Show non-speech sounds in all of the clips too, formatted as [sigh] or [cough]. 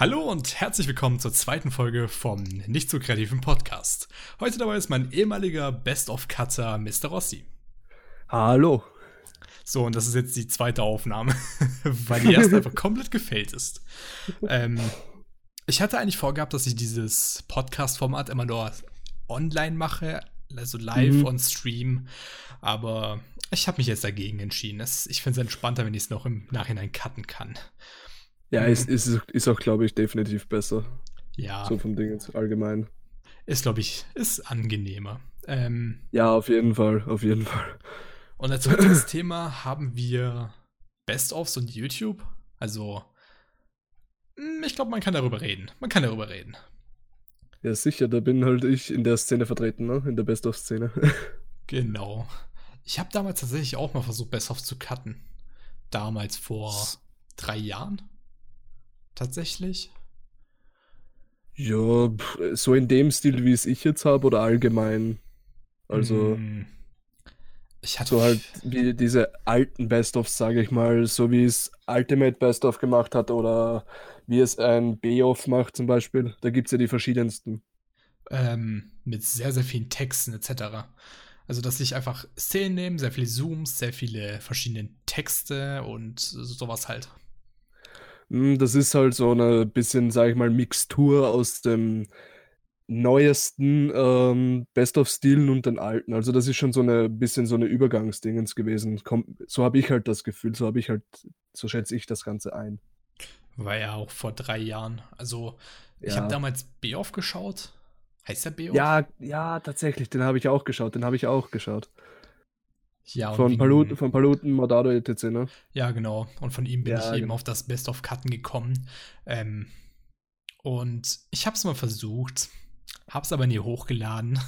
Hallo und herzlich willkommen zur zweiten Folge vom Nicht so kreativen Podcast. Heute dabei ist mein ehemaliger Best-of-Cutter Mr. Rossi. Hallo. So, und das ist jetzt die zweite Aufnahme, [laughs] weil die [laughs] erste einfach komplett gefällt ist. Ähm, ich hatte eigentlich vorgehabt, dass ich dieses Podcast-Format immer nur online mache, also live mhm. on Stream, aber ich habe mich jetzt dagegen entschieden. ich finde es entspannter, wenn ich es noch im Nachhinein cutten kann. Ja, mhm. es ist, ist auch, glaube ich, definitiv besser. Ja. So vom Ding jetzt allgemein. Ist, glaube ich, ist angenehmer. Ähm, ja, auf jeden Fall, auf jeden Fall. Und als heutiges [clears throat] Thema haben wir Best-ofs und YouTube. Also, hm, ich glaube, man kann darüber reden. Man kann darüber reden. Ja, sicher, da bin halt ich in der Szene vertreten, ne? In der Best-of-Szene. [laughs] genau. Ich habe damals tatsächlich auch mal versucht, Best-of zu cutten. Damals vor drei Jahren tatsächlich? Ja, so in dem Stil, wie es ich jetzt habe oder allgemein. Also. Mm. Ich hatte so halt wie diese alten Best-ofs, sage ich mal, so wie es Ultimate Best-of gemacht hat oder wie es ein B-off macht zum Beispiel. Da gibt es ja die verschiedensten. Ähm, mit sehr, sehr vielen Texten etc. Also, dass ich einfach Szenen nehme, sehr viele Zooms, sehr viele verschiedene Texte und sowas halt. Hm, das ist halt so eine bisschen, sage ich mal, Mixtur aus dem neuesten ähm, Best-of-Stilen und den alten. Also das ist schon so eine bisschen so eine Übergangsdingens gewesen. Komm, so habe ich halt das Gefühl, so habe ich halt, so schätze ich das Ganze ein. War ja auch vor drei Jahren. Also ich ja. habe damals Beoff geschaut. Heißt der Beoff? Ja, ja, tatsächlich, den habe ich auch geschaut, den habe ich auch geschaut. Ja, von, wegen, Paluten, von Paluten, Mordado etc., ne? Ja, genau. Und von ihm bin ja, ich eben genau. auf das Best of Cutten gekommen. Ähm, und ich habe es mal versucht, habe es aber nie hochgeladen.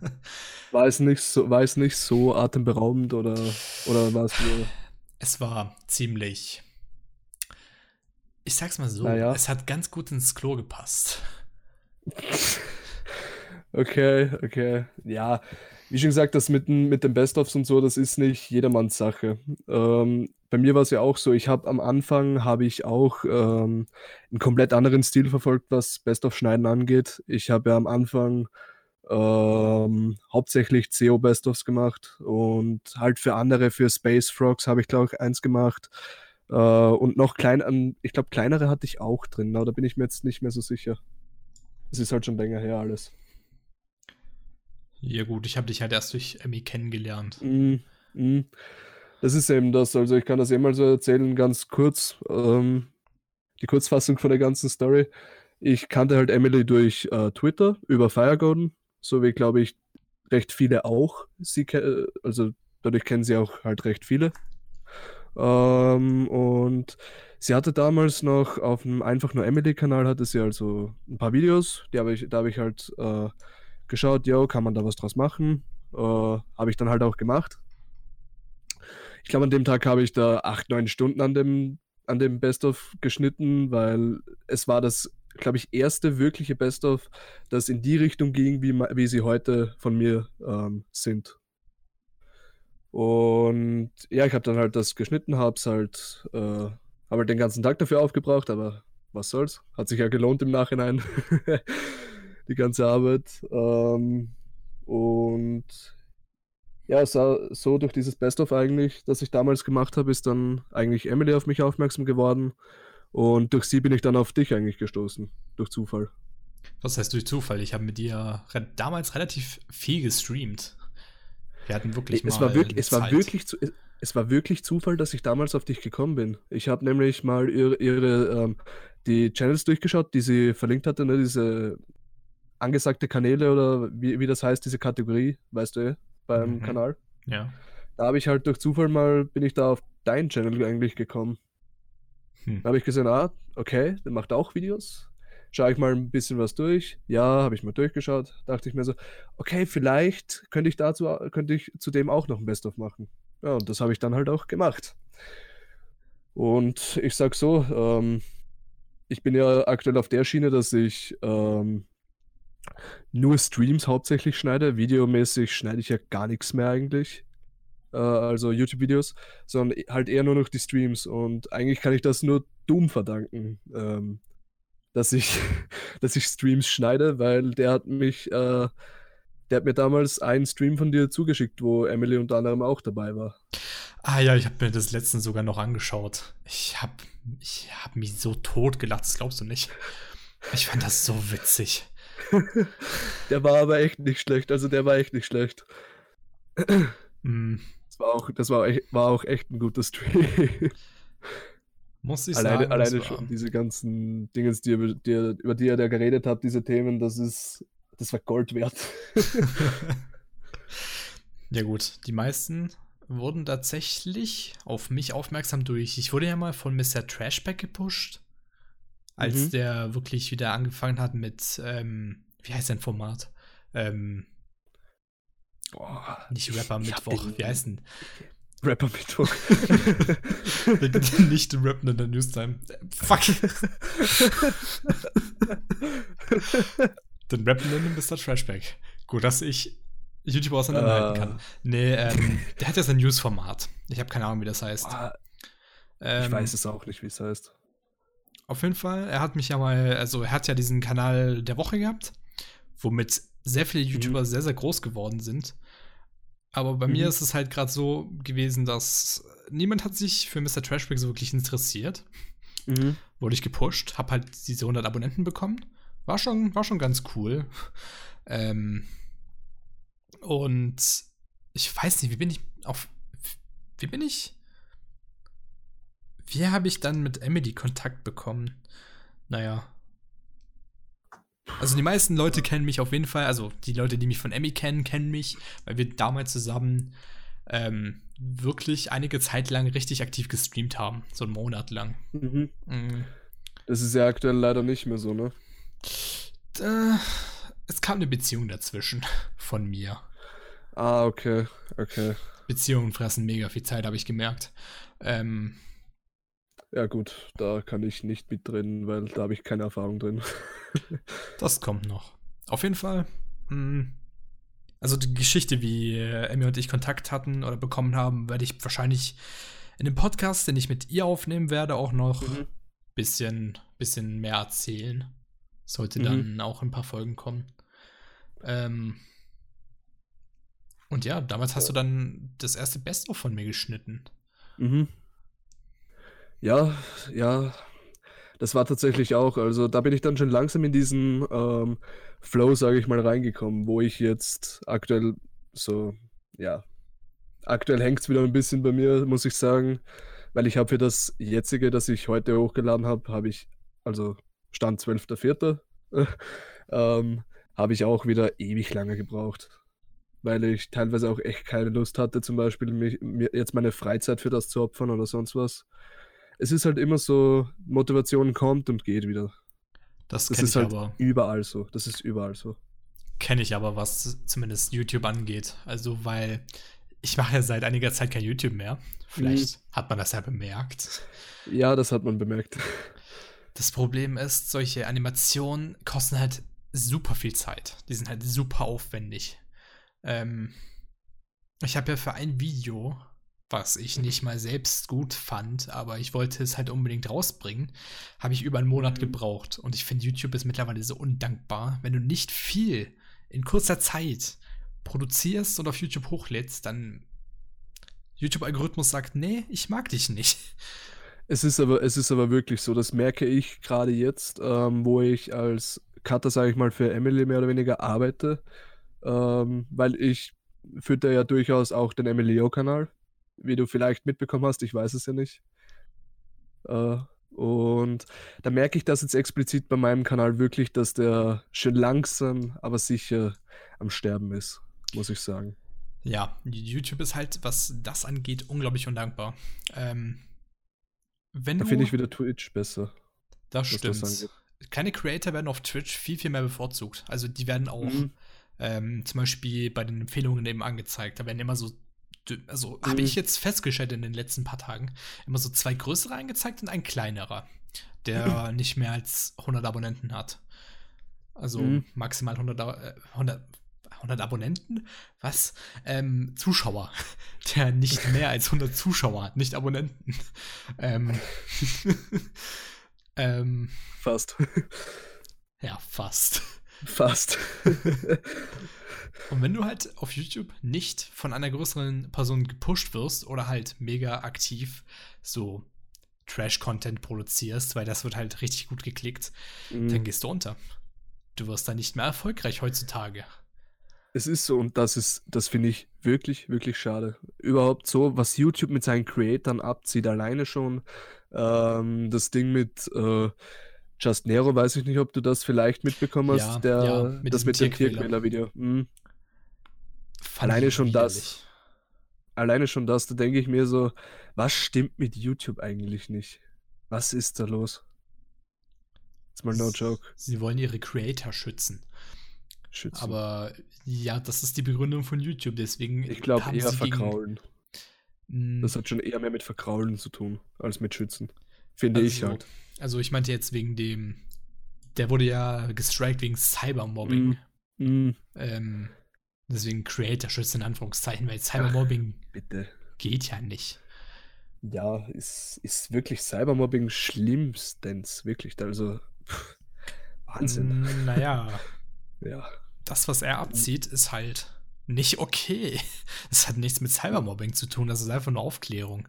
[laughs] war, es nicht so, war es nicht so atemberaubend oder, oder war es nur... Es war ziemlich... Ich sag's mal so, naja. es hat ganz gut ins Klo gepasst. [laughs] okay, okay. Ja, wie schon gesagt, das mit, mit den Best-ofs und so, das ist nicht jedermanns Sache. Ähm, bei mir war es ja auch so, ich habe am Anfang, habe ich auch ähm, einen komplett anderen Stil verfolgt, was Best-of-Schneiden angeht. Ich habe ja am Anfang ähm, hauptsächlich CO Best-ofs gemacht und halt für andere, für Space Frogs habe ich glaube ich eins gemacht. Äh, und noch klein, ich glaube kleinere hatte ich auch drin, aber da bin ich mir jetzt nicht mehr so sicher. Es ist halt schon länger her alles. Ja, gut, ich habe dich halt erst durch Emmy kennengelernt. Mm, mm. Das ist eben das. Also, ich kann das eh mal so erzählen, ganz kurz. Ähm, die Kurzfassung von der ganzen Story. Ich kannte halt Emily durch äh, Twitter über Firegarden, so wie, glaube ich, recht viele auch. Sie also, dadurch kennen sie auch halt recht viele. Ähm, und sie hatte damals noch auf dem einfach nur Emily-Kanal hatte sie also ein paar Videos, die habe ich, da habe ich halt äh, geschaut, yo, kann man da was draus machen? Äh, habe ich dann halt auch gemacht. Ich glaube, an dem Tag habe ich da acht, neun Stunden an dem, an dem Best-of geschnitten, weil es war das, glaube ich, erste wirkliche Best-of, das in die Richtung ging, wie, wie sie heute von mir ähm, sind. Und ja, ich habe dann halt das geschnitten, habe es halt, äh, habe halt den ganzen Tag dafür aufgebraucht, aber was soll's? Hat sich ja gelohnt im Nachhinein. [laughs] die ganze Arbeit. Ähm, und ja, so, so durch dieses Best-of eigentlich, das ich damals gemacht habe, ist dann eigentlich Emily auf mich aufmerksam geworden. Und durch sie bin ich dann auf dich eigentlich gestoßen, durch Zufall. Was heißt durch Zufall? Ich habe mit dir re damals relativ viel gestreamt. Wir hatten wirklich es mal war wirklich, es war wirklich es war wirklich Zufall, dass ich damals auf dich gekommen bin. Ich habe nämlich mal ihre, ihre ähm, die Channels durchgeschaut, die sie verlinkt hatte, ne, diese angesagte Kanäle oder wie, wie das heißt, diese Kategorie, weißt du, eh, beim mhm. Kanal. Ja. Da habe ich halt durch Zufall mal, bin ich da auf deinen Channel eigentlich gekommen. Hm. Da habe ich gesehen, ah, okay, der macht auch Videos. Schaue ich mal ein bisschen was durch. Ja, habe ich mal durchgeschaut. Dachte ich mir so, okay, vielleicht könnte ich dazu, könnte ich zudem auch noch ein Best-of machen. Ja, und das habe ich dann halt auch gemacht. Und ich sag so, ähm, ich bin ja aktuell auf der Schiene, dass ich ähm, nur Streams hauptsächlich schneide. Videomäßig schneide ich ja gar nichts mehr eigentlich. Äh, also YouTube-Videos, sondern halt eher nur noch die Streams. Und eigentlich kann ich das nur Doom verdanken. Ähm, dass ich, [laughs] dass ich Streams schneide, weil der hat mich, äh, der hat mir damals einen Stream von dir zugeschickt, wo Emily unter anderem auch dabei war. Ah ja, ich habe mir das letzten sogar noch angeschaut. Ich habe ich hab mich so tot gelacht, das glaubst du nicht. Ich fand das so witzig. [laughs] der war aber echt nicht schlecht, also der war echt nicht schlecht. [clears throat] Mm. Das war auch, das war, echt, war auch echt ein guter Stream. [laughs] Muss ich alleine, sagen. Alleine schon diese ganzen Dinge, die, die, über die ihr da geredet habt, diese Themen, das ist, das war Gold wert. [laughs] ja gut, die meisten wurden tatsächlich auf mich aufmerksam durch. Ich wurde ja mal von Mr. Trashback gepusht, als mhm. der wirklich wieder angefangen hat mit, ähm, wie heißt sein Format? Ähm, Boah, nicht Rapper Mittwoch, wie heißt denn? Rapper Mittwoch. [laughs] nicht rappen in der Newstime. Fuck. Den rappen in Mr. Trashback. Gut, dass ich YouTube auseinanderhalten uh. kann. Nee, ähm, der hat ja sein News-Format. Ich habe keine Ahnung, wie das heißt. Ähm, ich weiß es auch nicht, wie es heißt. Auf jeden Fall, er hat mich ja mal, also er hat ja diesen Kanal der Woche gehabt, womit sehr viele mhm. YouTuber mhm. sehr, sehr groß geworden sind. Aber bei mhm. mir ist es halt gerade so gewesen, dass niemand hat sich für Mr. Trashback so wirklich interessiert. Mhm. Wurde ich gepusht, hab halt diese 100 Abonnenten bekommen. War schon, war schon ganz cool. Ähm, und ich weiß nicht, wie bin ich auf. Wie bin ich? Wie habe ich dann mit Emily Kontakt bekommen? Naja, also die meisten Leute kennen mich auf jeden Fall, also die Leute, die mich von Emmy kennen, kennen mich, weil wir damals zusammen ähm, wirklich einige Zeit lang richtig aktiv gestreamt haben, so einen Monat lang. Mhm. Mhm. Das ist ja aktuell leider nicht mehr so, ne? Äh, es kam eine Beziehung dazwischen [laughs] von mir. Ah, okay, okay. Beziehungen fressen mega viel Zeit, habe ich gemerkt. Ähm, ja, gut, da kann ich nicht mit drin, weil da habe ich keine Erfahrung drin. [laughs] das kommt noch. Auf jeden Fall. Mh, hm, also die Geschichte, wie äh, Emmy und ich Kontakt hatten oder bekommen haben, werde ich wahrscheinlich in dem Podcast, den ich mit ihr aufnehmen werde, auch noch mhm. bisschen, bisschen mehr erzählen. Sollte mhm. dann auch ein paar Folgen kommen. Ähm, und ja, damals hast du dann das erste Best-of von mir geschnitten. Mhm. Ja, ja, das war tatsächlich auch. Also da bin ich dann schon langsam in diesen ähm, Flow, sage ich mal, reingekommen, wo ich jetzt aktuell so, ja, aktuell hängt es wieder ein bisschen bei mir, muss ich sagen, weil ich habe für das jetzige, das ich heute hochgeladen habe, habe ich, also Stand 12.04., [laughs] ähm, habe ich auch wieder ewig lange gebraucht. Weil ich teilweise auch echt keine Lust hatte, zum Beispiel mich, mir jetzt meine Freizeit für das zu opfern oder sonst was es ist halt immer so, Motivation kommt und geht wieder. Das, das ist halt aber. überall so. Das ist überall so. Kenne ich aber, was zumindest YouTube angeht. Also, weil ich mache ja seit einiger Zeit kein YouTube mehr. Vielleicht mhm. hat man das ja bemerkt. Ja, das hat man bemerkt. Das Problem ist, solche Animationen kosten halt super viel Zeit. Die sind halt super aufwendig. Ähm, ich habe ja für ein Video was ich nicht mal selbst gut fand, aber ich wollte es halt unbedingt rausbringen, habe ich über einen Monat mhm. gebraucht. Und ich finde, YouTube ist mittlerweile so undankbar. Wenn du nicht viel in kurzer Zeit produzierst und auf YouTube hochlädst, dann YouTube-Algorithmus sagt, nee, ich mag dich nicht. Es ist aber, es ist aber wirklich so, das merke ich gerade jetzt, ähm, wo ich als Cutter, sage ich mal, für Emily mehr oder weniger arbeite, ähm, weil ich führe ja durchaus auch den Emilio-Kanal wie du vielleicht mitbekommen hast, ich weiß es ja nicht. Äh, und da merke ich das jetzt explizit bei meinem Kanal wirklich, dass der schön langsam, aber sicher am Sterben ist, muss ich sagen. Ja, YouTube ist halt, was das angeht, unglaublich undankbar. Ähm, wenn da finde ich wieder Twitch besser. Das stimmt. Das Kleine Creator werden auf Twitch viel, viel mehr bevorzugt. Also die werden auch mhm. ähm, zum Beispiel bei den Empfehlungen eben angezeigt. Da werden immer so also mhm. habe ich jetzt festgestellt in den letzten paar Tagen, immer so zwei größere angezeigt und ein kleinerer, der mhm. nicht mehr als 100 Abonnenten hat. Also mhm. maximal 100, äh, 100, 100 Abonnenten? Was? Ähm, Zuschauer, [laughs] der nicht mehr als 100 Zuschauer hat, nicht Abonnenten. [laughs] ähm, [laughs] Ähm, Fast. ja, fast. Fast. Und wenn du halt auf YouTube nicht von einer größeren Person gepusht wirst oder halt mega aktiv so Trash-Content produzierst, weil das wird halt richtig gut geklickt, Mhm. dann gehst du unter. Du wirst da nicht mehr erfolgreich heutzutage. Es ist so und das ist, das finde ich wirklich, wirklich schade. Überhaupt so, was YouTube mit seinen Creatoren abzieht, alleine schon. Ähm, das Ding mit äh, Just Nero, weiß ich nicht, ob du das vielleicht mitbekommen hast, Ja, der, ja, mit das mit dem Tierquäler. Tierquäler-Video. Mhm. Alleine ich schon das. Alleine schon das, da denke ich mir so, was stimmt mit YouTube eigentlich nicht? Was ist da los? Ist mal no joke. Sie wollen ihre Creator schützen. Schützen. Aber ja, das ist die Begründung von YouTube. Deswegen ich glaube eher sie gegen- verkraulen. Mm, Das hat schon eher mehr mit verkraulen zu tun, als mit schützen. Finde ich also, halt. Also ich meinte jetzt wegen dem, der wurde ja gestrikt wegen Cybermobbing. Mm, Ähm, deswegen Creator schützen in Anführungszeichen, weil Cybermobbing bitte. geht ja nicht. Ja, ist, ist wirklich Cybermobbing schlimmstens, wirklich. Also, pff, Wahnsinn. Mm, Naja, [laughs] Ja. das, was er abzieht, ist halt nicht okay. [laughs] Es hat nichts mit Cybermobbing zu tun, das ist einfach nur Aufklärung.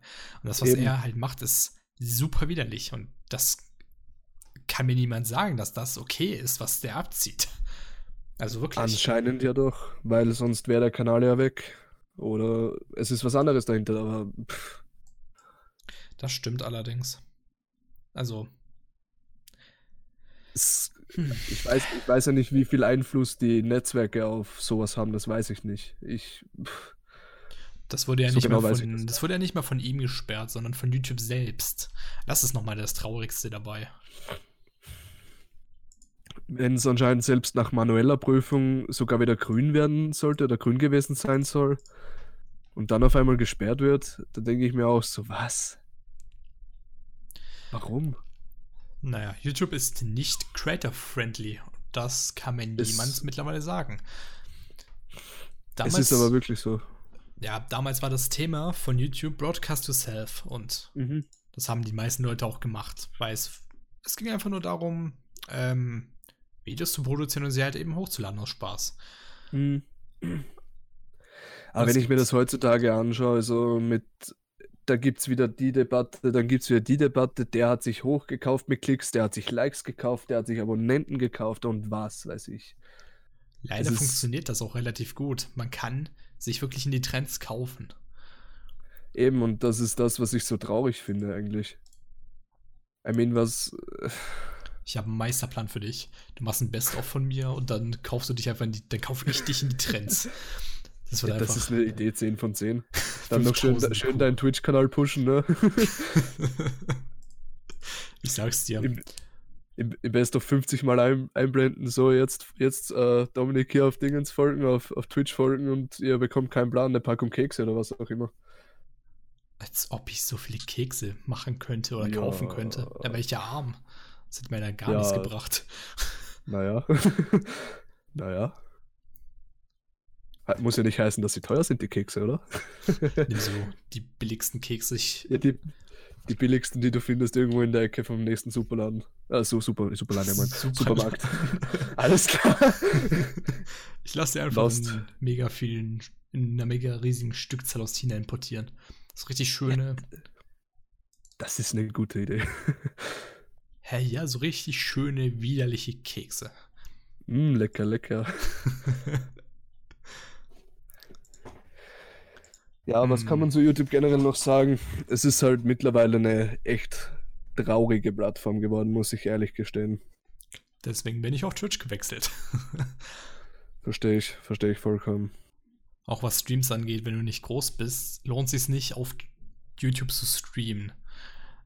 Und das, was Eben. er halt macht, ist super widerlich. Und das kann mir niemand sagen, dass das okay ist, was der abzieht. Also wirklich. Anscheinend ja doch, weil sonst wäre der Kanal ja weg. Oder es ist was anderes dahinter, aber pff, Das stimmt allerdings. Also, es, hm. ich, weiß, ich weiß ja nicht, wie viel Einfluss die Netzwerke auf sowas haben, das weiß ich nicht. Ich, pff, das wurde ja So nicht genau mal von, das das, wurde ja nicht mal von ihm gesperrt, sondern von YouTube selbst. Das ist nochmal das Traurigste dabei. Wenn es anscheinend selbst nach manueller Prüfung sogar wieder grün werden sollte oder grün gewesen sein soll und dann auf einmal gesperrt wird, dann denke ich mir auch so, was? Warum? Naja, YouTube ist nicht creator-friendly. Das kann mir niemand mittlerweile sagen. es ist aber wirklich so. ja, damals war das Thema von YouTube Broadcast Yourself und Mhm. das haben die meisten Leute auch gemacht, weil es, es ging einfach nur darum, ähm, Videos zu produzieren und sie halt eben hochzuladen aus Spaß. Mhm. Aber Das wenn ich mir das heutzutage anschaue, also mit, da gibt es wieder die Debatte, dann gibt es wieder die Debatte, der hat sich hochgekauft mit Klicks, der hat sich Likes gekauft, der hat sich Abonnenten gekauft und was weiß ich. Leider ist- funktioniert das auch relativ gut. Man kann sich wirklich in die Trends kaufen. Eben, und das ist das, was ich so traurig finde eigentlich. I mean, was. Ich habe einen Meisterplan für dich. Du machst ein Best-of von mir und dann kaufst du dich einfach in die, dann kaufe ich dich in die Trends. Das Ja, das ist eine Idee 10 von 10. [laughs] Dann noch schön, 5000 schön deinen Twitch-Kanal pushen, ne? [laughs] ich sag's dir. Im, im, im Best of 50 Mal ein, einblenden, so jetzt, jetzt äh, Dominik hier auf Dingens folgen, auf, auf Twitch folgen und ihr bekommt keinen Plan, eine Packung Kekse oder was auch immer. Als ob ich so viele Kekse machen könnte oder Ja. kaufen könnte. Da wäre ich ja arm. Das hätte mir dann gar Ja. nichts gebracht. [laughs] Naja. [laughs] naja. Muss ja nicht heißen, dass sie teuer sind, die Kekse, oder? [laughs] Nimm so die billigsten Kekse. Ich, Ja, die, die billigsten, die du findest irgendwo in der Ecke vom nächsten Superladen. Ah, so, super, Superladen, ja, mein. Supermarkt. Alles klar. ich lasse dir einfach Lost. in mega vielen, in einer mega riesigen Stückzahl aus China importieren. Das ist richtig schöne. Das ist eine gute Idee. Hä, ja, so richtig schöne, widerliche Kekse. Mm, lecker, lecker. [laughs] Ja, was kann Mm. man zu YouTube generell noch sagen? Es ist halt mittlerweile eine echt traurige Plattform geworden, muss ich ehrlich gestehen. Deswegen bin ich auf Twitch gewechselt. [laughs] Verstehe ich, verstehe ich vollkommen. Auch was Streams angeht, wenn du nicht groß bist, lohnt sich nicht auf YouTube zu streamen.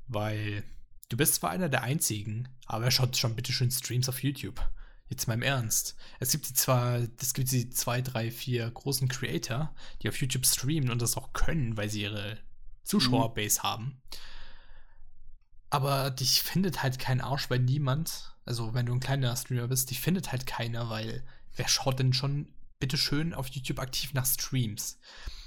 Weil du bist zwar einer der einzigen, aber er schaut schon bitte schön Streams auf YouTube. Jetzt mal im Ernst. Es gibt die zwar, es gibt die zwei, drei, vier großen Creator, die auf YouTube streamen und das auch können, weil sie ihre Zuschauerbase haben. Aber dich findet halt kein Arsch, weil niemand, also wenn du ein kleiner Streamer bist, dich findet halt keiner, weil wer schaut denn schon bitte schön auf YouTube aktiv nach Streams?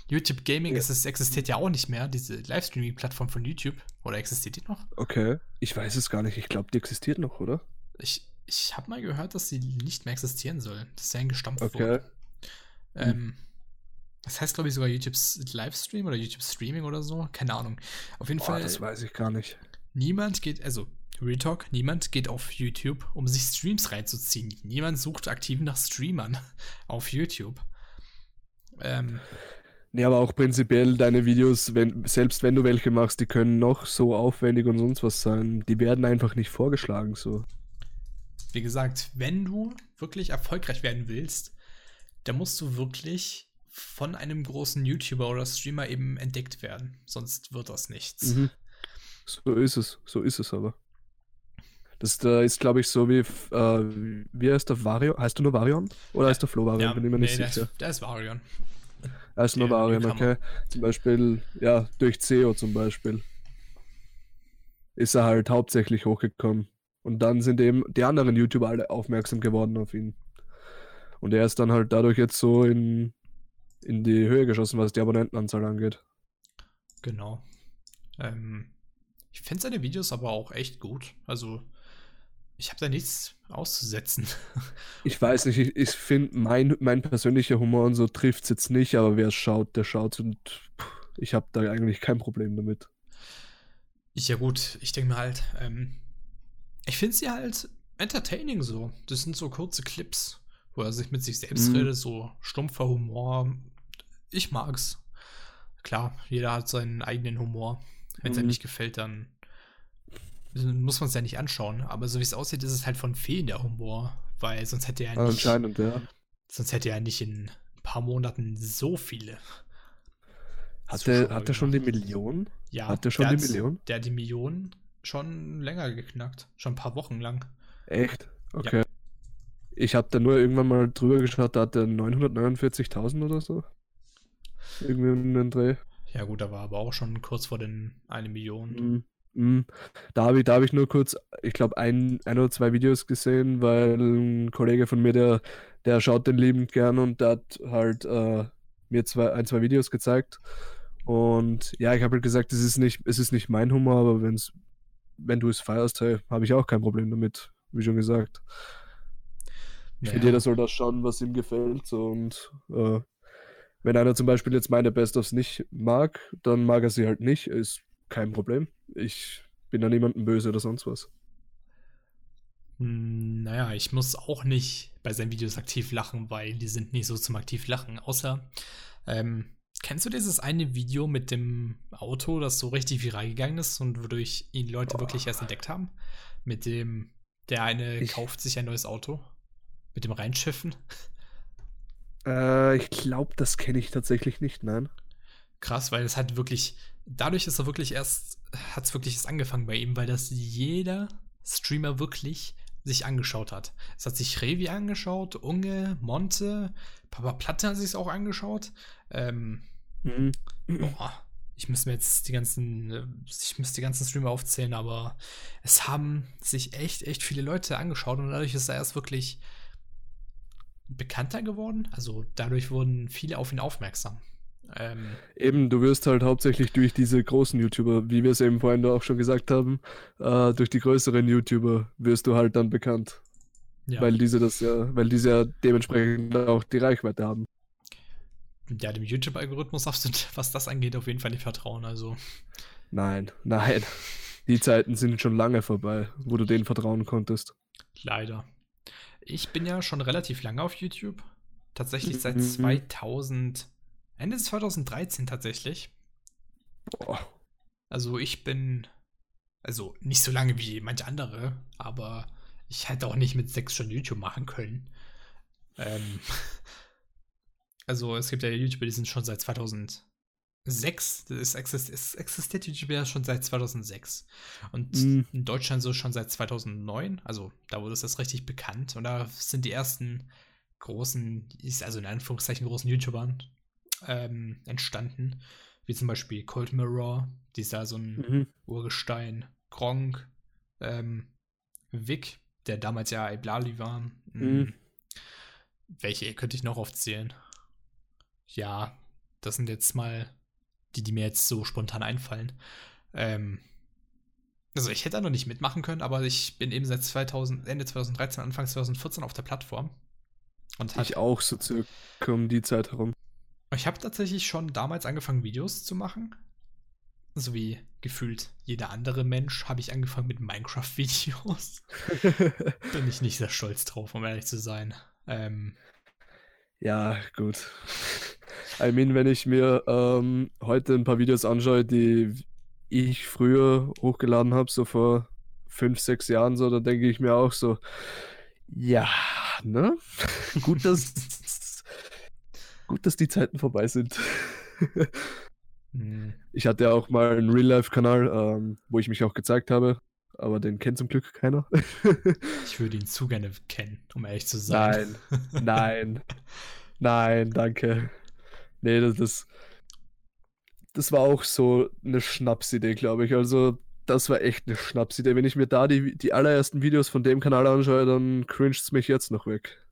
YouTube Gaming Ja. ist, es existiert ja auch nicht mehr, diese Livestreaming-Plattform von YouTube. Oder existiert die noch? Okay. Ich weiß es gar nicht. Ich glaube, die existiert noch, oder? Ich, ich habe mal gehört, dass sie nicht mehr existieren soll. Das ist ja eingestampft Okay. worden. Ähm, das heißt, glaube ich, sogar YouTube's Livestream oder YouTube Streaming oder so. Keine Ahnung. Auf jeden Boah, Fall, das weiß ich gar nicht. niemand geht, also Real Talk, niemand geht auf YouTube, um sich Streams reinzuziehen. Niemand sucht aktiv nach Streamern [laughs] auf YouTube. Ähm, Nee, aber auch prinzipiell deine Videos, wenn, selbst wenn du welche machst, die können noch so aufwendig und sonst was sein. Die werden einfach nicht vorgeschlagen so. wie gesagt, wenn du wirklich erfolgreich werden willst, dann musst du wirklich von einem großen YouTuber oder Streamer eben entdeckt werden. Sonst wird das nichts. Mhm. So ist es, so ist es aber. Das da ist, glaube ich, so wie, äh, wie heißt der Vario? Heißt du nur Varion? Oder Ja. heißt der Flo Varion? Ja, Bin ich mir nee, nicht der sicher. ist, der ist Varion. Er ist nur Newcomer. okay. Zum Beispiel, ja, durch CEO zum Beispiel. Ist er halt hauptsächlich hochgekommen. Und dann sind eben die anderen YouTuber alle aufmerksam geworden auf ihn. Und er ist dann halt dadurch jetzt so in, in die Höhe geschossen, was die Abonnentenanzahl angeht. Genau. Ähm, ich finde seine Videos aber auch echt gut. Also, ich habe da nichts auszusetzen. [laughs] Ich weiß nicht, ich, ich finde, mein, mein persönlicher Humor und so trifft es jetzt nicht, aber wer es schaut, der schaut und ich habe da eigentlich kein Problem damit. Ja gut, ich denke mir halt, ähm, ich finde sie halt entertaining so. Das sind so kurze Clips, wo er sich mit sich selbst Mhm. redet, so stumpfer Humor. Ich mag's. Klar, jeder hat seinen eigenen Humor. Wenn es einem Mhm. nicht gefällt, dann muss man es ja nicht anschauen. Aber so wie es aussieht, ist es halt von Feen der Humor. Weil sonst hätte er ja nicht, Anscheinend, ja. sonst hätte er nicht in ein paar Monaten so viele. Hat der, Zuschauer hat der schon die. Million? Ja, Hat der schon die Million? Der hat die Million schon länger geknackt. Schon ein paar Wochen lang. Echt? Okay. Ich habe da nur irgendwann mal drüber geschaut, da hat er 949.000 oder so. Irgendwie in den Dreh. Ja, gut, da war aber auch schon kurz vor den eine Million. Mhm. Mhm. Da habe ich, da hab ich nur kurz, ich glaube, ein, ein oder zwei Videos gesehen, weil ein Kollege von mir, der, der schaut den liebend gern und der hat halt äh, mir zwei, ein, zwei Videos gezeigt. Und ja, ich habe halt gesagt, es ist nicht, es ist nicht mein Humor, aber wenn's, wenn du es feierst, hey, habe ich auch kein Problem damit, wie schon gesagt. Ich finde, Ja. jeder soll das schauen, was ihm gefällt. Und äh, wenn einer zum Beispiel jetzt meine Best-ofs nicht mag, dann mag er sie halt nicht. Ist kein Problem. Ich bin da niemandem böse oder sonst was. Hm, Naja, ich muss auch nicht bei seinen Videos aktiv lachen, weil die sind nicht so zum aktiv lachen. Außer, ähm, kennst du dieses eine Video mit dem Auto, das so richtig viral gegangen ist und wodurch ihn Leute wirklich erst entdeckt haben? Mit dem, der eine Ich- kauft sich ein neues Auto. Mit dem Reinschiffen. Äh, ich glaube, das kenne ich tatsächlich nicht, nein. Krass, weil es hat wirklich, dadurch ist er wirklich erst, hat es wirklich erst angefangen bei ihm, weil das jeder Streamer wirklich sich angeschaut hat. Es hat sich Revi angeschaut, Unge, Monte, Papa Platte hat sich es auch angeschaut. Ähm, Mhm. boah, ich müsste mir jetzt die ganzen, ich müsste die ganzen Streamer aufzählen, aber es haben sich echt, echt viele Leute angeschaut und dadurch ist er erst wirklich bekannter geworden. Also dadurch wurden viele auf ihn aufmerksam. Ähm, Eben, du wirst halt hauptsächlich durch diese großen YouTuber, wie wir es eben vorhin auch schon gesagt haben, äh, durch die größeren YouTuber wirst du halt dann bekannt. ja. Weil diese das ja, weil diese ja dementsprechend auch die Reichweite haben. ja, dem YouTube-Algorithmus darfst du, [laughs] was das angeht, auf jeden Fall nicht vertrauen. Also, Nein, nein. Die Zeiten sind schon lange vorbei, wo du denen vertrauen konntest. leider. Ich bin ja schon relativ lange auf YouTube. Tatsächlich seit Mhm. 2000, Ende 2013 tatsächlich. Boah. Also, ich bin, also nicht so lange wie manche andere, aber ich hätte auch nicht mit sechs schon YouTube machen können. Ähm, [laughs] also, es gibt ja YouTuber, die sind schon seit 2006. Es existiert, es existiert YouTube ja schon seit 2006. Und Mhm. in Deutschland so schon seit 2009. Also, da wurde es erst richtig bekannt. Und da sind die ersten großen, also in Anführungszeichen großen YouTubern ähm, entstanden. Wie zum Beispiel Cold Mirror, dieser so ein Mhm. Urgestein, Gronk, ähm, Vic, der damals ja Iblali war. Mhm. Welche könnte ich noch aufzählen? Ja, Das sind jetzt mal die, die mir jetzt so spontan einfallen. Ähm, also ich hätte da noch nicht mitmachen können, aber ich bin eben seit 2000, Ende 2013, Anfang 2014 auf der Plattform. Und ich auch so circa um die Zeit herum. Ich habe tatsächlich schon damals angefangen, Videos zu machen. So wie gefühlt jeder andere Mensch habe ich angefangen mit Minecraft-Videos. [laughs] Bin ich nicht sehr stolz drauf, um ehrlich zu sein. Ähm, ja, gut. I mean, wenn ich mir ähm, heute ein paar Videos anschaue, die ich früher hochgeladen habe, so vor fünf, sechs Jahren, so, da denke ich mir auch so, ja, ne? gut, dass [laughs] gut, dass die Zeiten vorbei sind. [laughs] Mhm. Ich hatte ja auch mal einen Real-Life-Kanal, ähm, wo ich mich auch gezeigt habe, aber den kennt zum Glück keiner. [laughs] ich würde ihn zu gerne kennen, um ehrlich zu sein. Nein, nein, [laughs] nein, danke. Nee, das, das, das war auch so eine Schnapsidee, glaube ich. Also, das war echt eine Schnapsidee. Wenn ich mir da die, die allerersten Videos von dem Kanal anschaue, dann cringet es mich jetzt noch weg.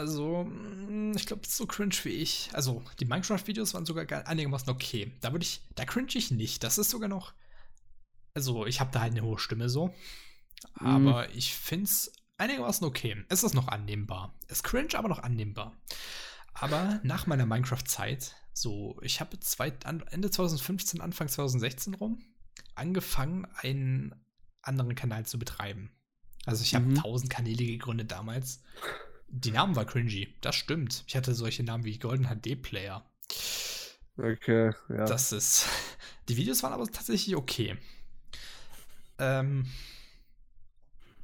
Also, mm, ich glaube, so cringe wie ich. Also, die Minecraft-Videos waren sogar einigermaßen okay. Da würde ich, da cringe ich nicht. Das ist sogar noch. Also, ich habe da halt eine hohe Stimme so. Aber mm. ich finde es einigermaßen okay. Es ist noch annehmbar. Es cringe, aber noch annehmbar. Aber nach meiner Minecraft-Zeit, so, ich habe Ende 2015, Anfang 2016 rum, angefangen, einen anderen Kanal zu betreiben. Also ich habe mhm. 1000 Kanäle gegründet damals. Die Namen war cringy, das stimmt. Ich hatte solche Namen wie Golden HD Player. Okay, ja. Das ist. [laughs] Die Videos waren aber tatsächlich okay. Ähm,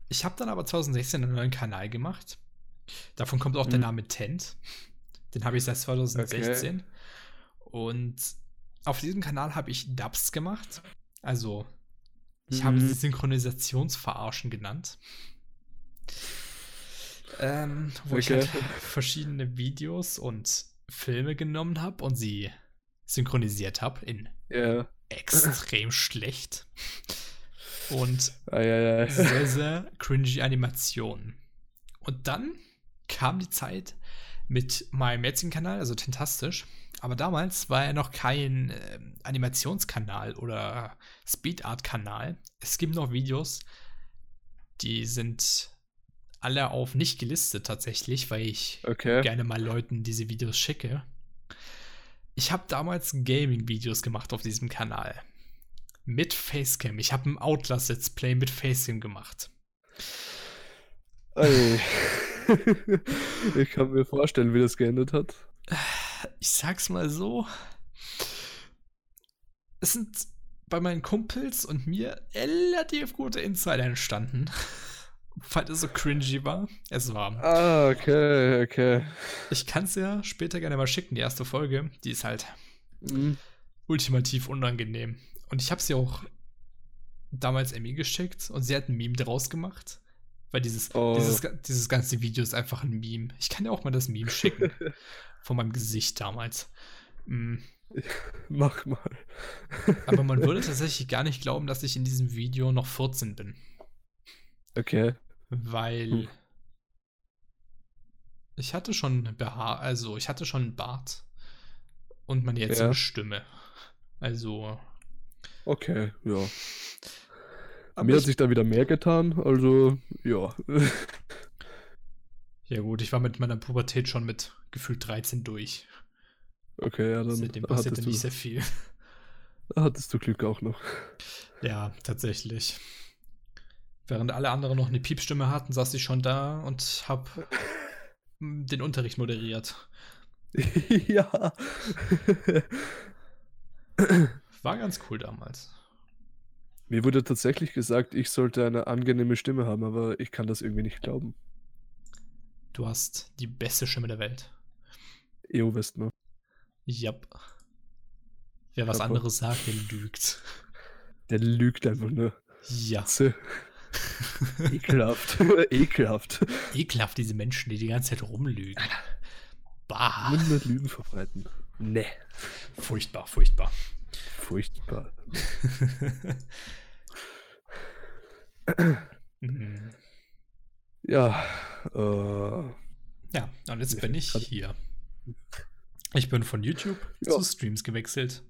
ich habe dann aber 2016 einen neuen Kanal gemacht. Davon kommt auch mhm. der Name Tent. Den habe ich seit 2016. Okay. Und auf diesem Kanal habe ich Dubs gemacht. Also, ich mhm. habe sie Synchronisationsverarschen genannt. Ähm, wo okay. ich halt verschiedene Videos und Filme genommen habe und sie synchronisiert habe in yeah. extrem schlecht. Und ah, ja, ja. sehr, sehr cringy Animationen. Und dann kam die Zeit, mit meinem jetzigen Kanal, also Tentastisch. Aber damals war er noch kein äh, Animationskanal oder Speedart-Kanal. Es gibt noch Videos, die sind alle auf nicht gelistet tatsächlich, weil ich okay. gerne mal Leuten diese Videos schicke. Ich habe damals Gaming-Videos gemacht auf diesem Kanal. Mit Facecam. Ich habe ein Outlast Let's Play mit Facecam gemacht. Ey. [laughs] ich kann mir vorstellen, wie das geendet hat. Ich sag's mal so. Es sind bei meinen Kumpels und mir relativ gute Insider entstanden. Weil es so cringy war. Es war. Ah, okay, okay. Ich kann's ja später gerne mal schicken, die erste Folge. Die ist halt mhm. ultimativ unangenehm. Und ich hab's ja auch damals Emmy geschickt und sie hat ein Meme draus gemacht. Weil dieses, oh. dieses, dieses ganze Video ist einfach ein Meme. Ich kann dir auch mal das Meme schicken. [laughs] von meinem Gesicht damals. Mhm. [laughs] Mach mal. [laughs] Aber man würde tatsächlich gar nicht glauben, dass ich in diesem Video noch 14 bin. Okay. Weil hm. ich hatte schon Behaar, also ich hatte schon einen Bart und meine jetzige ja. Stimme. Also. Okay, ja. Aber Mir hat sich da wieder mehr getan, also ja. [laughs] ja gut, ich war mit meiner Pubertät schon mit gefühlt 13 durch. Okay, ja, dann Seitdem passierte nicht sehr viel. Da [laughs] hattest du Glück auch noch. Ja, tatsächlich. Während alle anderen noch eine Piepstimme hatten, saß ich schon da und hab [laughs] den Unterricht moderiert. [laughs] ja. [clears throat] War ganz cool damals. Mir wurde tatsächlich gesagt, ich sollte eine angenehme Stimme haben, aber ich kann das irgendwie nicht glauben. Du hast die beste Stimme der Welt. EO Westner. Jap. Wer was anderes sagt, der lügt. Der lügt einfach nur. Ja. [laughs] Ekelhaft. [laughs] Ekelhaft. Ekelhaft, diese Menschen, die die ganze Zeit rumlügen. Bah. Nur mit Lügen verbreiten. Nee. Furchtbar, furchtbar. Furchtbar. [laughs] ja. Äh, ja, und jetzt bin ich hier. Ich bin von YouTube Ja. zu Streams gewechselt,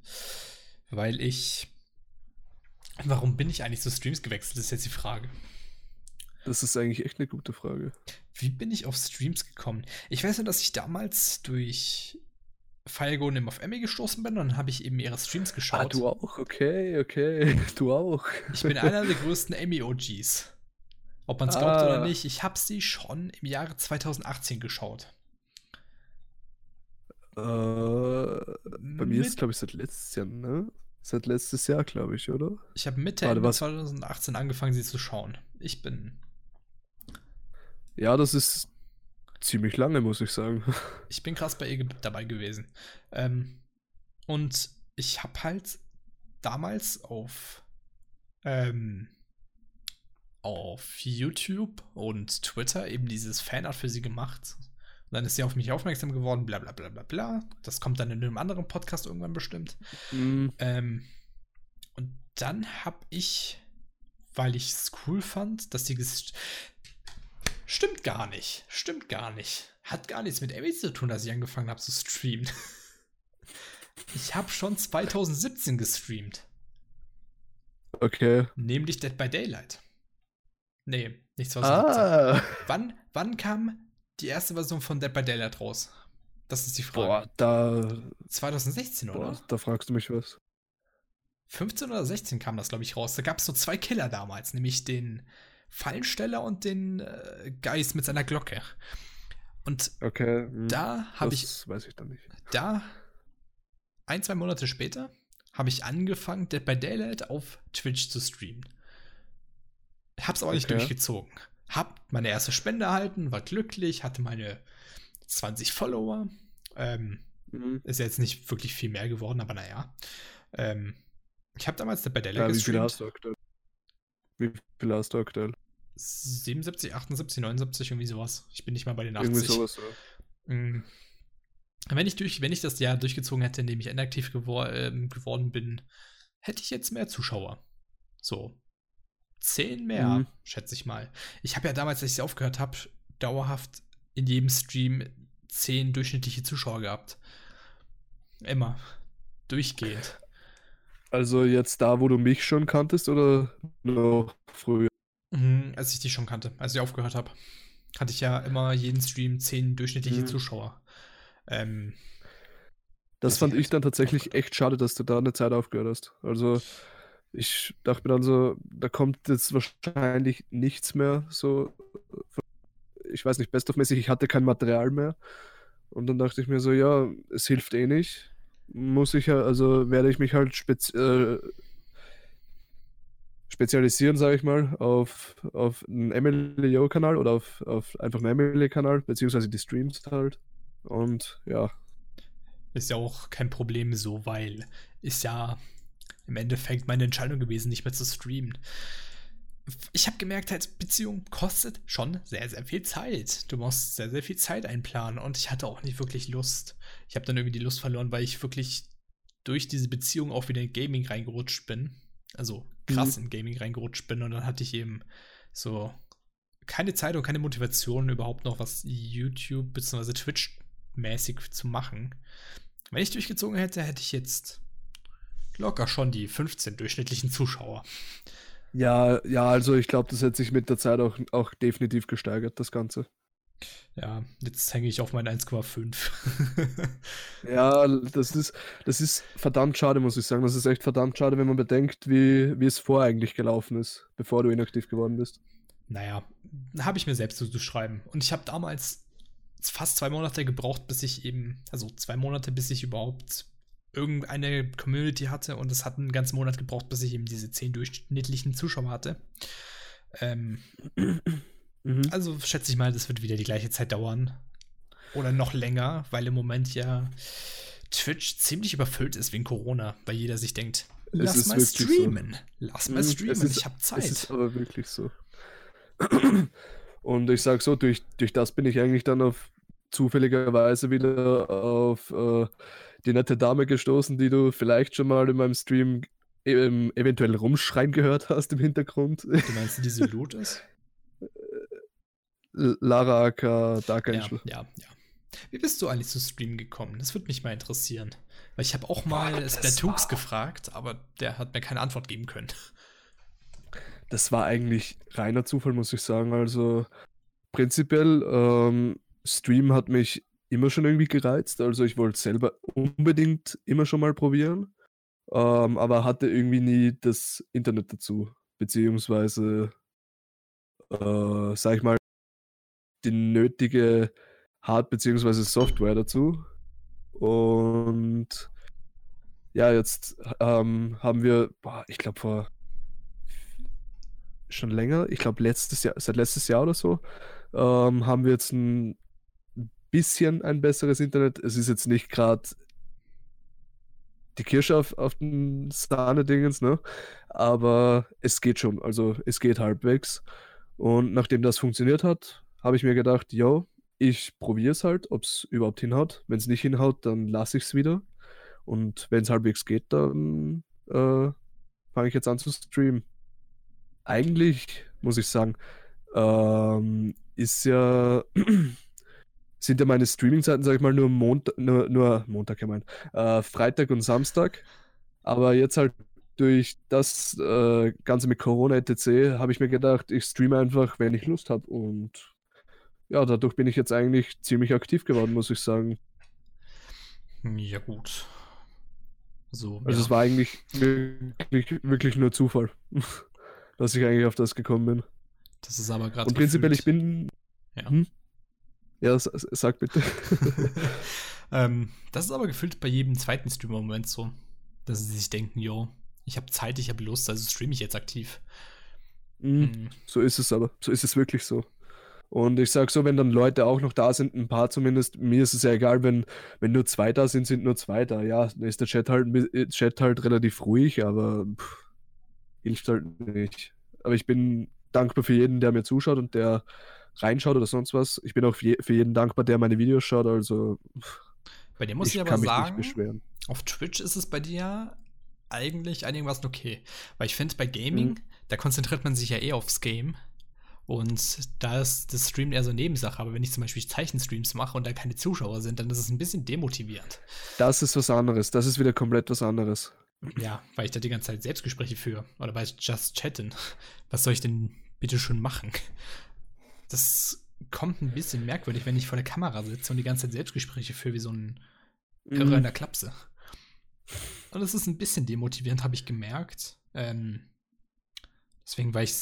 weil ich. Warum bin ich eigentlich zu Streams gewechselt, ist jetzt die Frage. Das ist eigentlich echt eine gute Frage. Wie bin ich auf Streams gekommen? Ich weiß nur, dass ich damals durch Firego und auf Emmy gestoßen bin und dann habe ich eben ihre Streams geschaut. Ah, du auch? Okay, okay. [laughs] Du auch. Ich bin einer der [laughs] größten Emmy-OGs. Ob man es glaubt Ah. oder nicht, ich habe sie schon im Jahre 2018 geschaut. Äh, bei mir ist es, Mit- glaube ich, seit letztes Jahr, ne? Seit letztes Jahr, glaube ich, oder? Ich habe Mitte Warte, Ende was? 2018 angefangen, sie zu schauen. Ich bin, Ja, das ist ziemlich lange, muss ich sagen. [laughs] ich bin krass bei ihr dabei gewesen. Ähm, und ich habe halt damals auf, ähm, auf YouTube und Twitter eben dieses Fanart für sie gemacht. Dann ist sie auf mich aufmerksam geworden, bla bla bla bla bla. Das kommt dann in einem anderen Podcast irgendwann bestimmt. Hm, Ähm, und dann habe ich, weil ich es cool fand, dass die Stimmt gar nicht. Stimmt gar nicht. Hat gar nichts mit Emmy zu tun, dass ich angefangen habe zu streamen. [laughs] Ich habe schon 2017 gestreamt. okay. Nämlich Dead by Daylight. Nee, nicht 2017. Ah, Wann, wann kam die erste Version von Dead by Daylight raus? Das ist die Frage. boah, da, 2016, oder? boah, da fragst du mich was. 15 oder 16 kam das, glaube ich, raus. Da gab es so zwei Killer damals, nämlich den Fallensteller und den äh, Geist mit seiner Glocke. Und Okay. hm, da habe ich, Das weiß ich dann nicht. da, ein, zwei Monate später, habe ich angefangen, Dead by Daylight auf Twitch zu streamen. Hab's aber nicht Okay. durchgezogen. Hab meine erste Spende erhalten, war glücklich, hatte meine 20 Follower. Ähm, Hm. ist jetzt nicht wirklich viel mehr geworden, aber naja. Ähm, ich habe damals by Daylight Ja, wie viele gestreamt. hast du aktuell? Wie viele hast du aktuell? 77, 78, 79, irgendwie sowas. Ich bin nicht mal bei den 80. Irgendwie sowas. Ja. Mm. Wenn ich, durch, wenn ich das Jahr durchgezogen hätte, in dem ich inaktiv gewor ähm, geworden bin, hätte ich jetzt mehr Zuschauer. So. Zehn mehr, Mhm. schätze ich mal. Ich habe ja damals, als ich aufgehört habe, dauerhaft in jedem Stream zehn durchschnittliche Zuschauer gehabt. Immer. Durchgehend. Also jetzt da, wo du mich schon kanntest oder noch früher? Mhm, als ich die schon kannte, als ich aufgehört habe, hatte ich ja immer jeden Stream zehn durchschnittliche Mhm. Zuschauer. Ähm, Das fand ich ich dann tatsächlich echt schade, dass du da eine Zeit aufgehört hast. Also ich dachte mir dann so, da kommt jetzt wahrscheinlich nichts mehr so. Ich weiß nicht, best-of-mäßig, ich hatte kein Material mehr. Und dann dachte ich mir so, ja, es hilft eh nicht. Muss ich ja, also werde ich mich halt spez äh, spezialisieren, sage ich mal, auf, auf einen MLO-Kanal oder auf, auf einfach einen MLE-Kanal, beziehungsweise die Streams halt. Und ja, Ist ja auch kein Problem so, weil ist ja im Endeffekt meine Entscheidung gewesen, nicht mehr zu streamen. Ich habe gemerkt, halt, Beziehung kostet schon sehr, sehr viel Zeit. Du musst sehr, sehr viel Zeit einplanen und ich hatte auch nicht wirklich Lust. Ich habe dann irgendwie die Lust verloren, weil ich wirklich durch diese Beziehung auch wieder in Gaming reingerutscht bin. Also krass in Gaming reingerutscht bin und dann hatte ich eben so keine Zeit und keine Motivation, überhaupt noch was YouTube bzw. Twitch-mäßig zu machen. Wenn ich durchgezogen hätte, hätte ich jetzt locker schon die 15 durchschnittlichen Zuschauer. Ja, ja, also ich glaube, das hat sich mit der Zeit auch, auch definitiv gesteigert, das Ganze. Ja, jetzt hänge ich auf mein 1,5. [laughs] Ja, das ist, das ist verdammt schade, muss ich sagen. Das ist echt verdammt schade, wenn man bedenkt, wie, wie es vor eigentlich gelaufen ist, bevor du inaktiv geworden bist. naja, habe ich mir selbst zuzuschreiben. Und ich habe damals fast zwei Monate gebraucht, bis ich eben, also zwei Monate, bis ich überhaupt irgendeine Community hatte. Und es hat einen ganzen Monat gebraucht, bis ich eben diese 10 durchschnittlichen Zuschauer hatte. Ähm, Mhm. Also schätze ich mal, das wird wieder die gleiche Zeit dauern. Oder noch länger, weil im Moment ja Twitch ziemlich überfüllt ist wegen Corona, weil jeder sich denkt, lass mal wirklich so. streamen. Lass mal Mhm, streamen, ist- ich habe Es Zeit. ist aber wirklich so. Und ich sag so, durch, durch das bin ich eigentlich dann auf zufälligerweise wieder auf äh, die nette Dame gestoßen, die du vielleicht schon mal in meinem Stream ähm, eventuell rumschreien gehört hast im Hintergrund. Du meinst, diese [laughs] Loot ist? Lara Aka Dark Ja, Angel. ja, ja. Wie bist du eigentlich zu Streamen gekommen? Das würde mich mal interessieren. Weil ich habe auch mal Splatoons gefragt, aber der hat mir keine Antwort geben können. Das war eigentlich reiner Zufall, muss ich sagen. Also prinzipiell, ähm, Stream hat mich immer schon irgendwie gereizt. Also ich wollte selber unbedingt immer schon mal probieren, ähm, aber hatte irgendwie nie das Internet dazu. Beziehungsweise, äh, sag ich mal, die nötige Hard- beziehungsweise Software dazu. Und ja, jetzt ähm, haben wir, boah, ich glaube vor schon länger, ich glaube letztes Jahr, seit letztes Jahr oder so, ähm, haben wir jetzt ein bisschen ein besseres Internet. Es ist jetzt nicht gerade die Kirsche auf, auf den Sahne-Dingens, ne? Aber es geht schon, also es geht halbwegs. Und nachdem das funktioniert hat, habe ich mir gedacht, yo, ich probiere es halt, ob es überhaupt hinhaut. Wenn es nicht hinhaut, dann lasse ich es wieder. Und wenn es halbwegs geht, dann äh, fange ich jetzt an zu streamen. Eigentlich muss ich sagen, ähm, ist ja [clears throat] sind ja meine Streaming-Zeiten, sag ich mal, nur, Mont nur, nur Montag, ich mein, äh, Freitag und Samstag. Aber jetzt halt durch das äh, Ganze mit Corona etc. habe ich mir gedacht, ich streame einfach, wenn ich Lust habe. Und ja, dadurch bin ich jetzt eigentlich ziemlich aktiv geworden, muss ich sagen. Ja, gut. So, also ja. es war eigentlich wirklich, wirklich nur Zufall, [laughs] dass ich eigentlich auf das gekommen bin. Das ist aber gerade. Und prinzipiell, ich bin. Ja. Hm? Ja, sag bitte. [laughs] ähm, das ist aber gefühlt bei jedem zweiten Streamer im Moment so, dass sie sich denken, yo, ich habe Zeit, ich habe Lust, also streame ich jetzt aktiv. Mhm. Mhm. So ist es aber. So ist es wirklich so. Und ich sag so, wenn dann Leute auch noch da sind, ein paar zumindest, mir ist es ja egal, wenn, wenn nur zwei da sind, sind nur zwei da. Ja, dann ist der Chat halt, Chat halt relativ ruhig, aber pff, hilft halt nicht. Aber ich bin dankbar für jeden, der mir zuschaut und der reinschaut oder sonst was. Ich bin auch für, jeden dankbar, der meine Videos schaut. Also bei dir muss ich, ich aber sagen, auf Twitch ist es bei dir eigentlich einigermaßen okay. Weil ich finde, bei Gaming, mhm. da konzentriert man sich ja eh aufs Game. Und da ist das Stream eher so eine Nebensache. Aber wenn ich zum Beispiel Zeichenstreams mache und da keine Zuschauer sind, dann ist es ein bisschen demotivierend. Das ist was anderes. Das ist wieder komplett was anderes. Ja, weil ich da die ganze Zeit Selbstgespräche führe. Oder bei Just Chatten. Was soll ich denn bitte schon machen? Das kommt ein bisschen merkwürdig, wenn ich vor der Kamera sitze und die ganze Zeit Selbstgespräche führe, wie so ein Irrer mhm. in der Klapse. Und das ist ein bisschen demotivierend, habe ich gemerkt. Ähm, deswegen war ich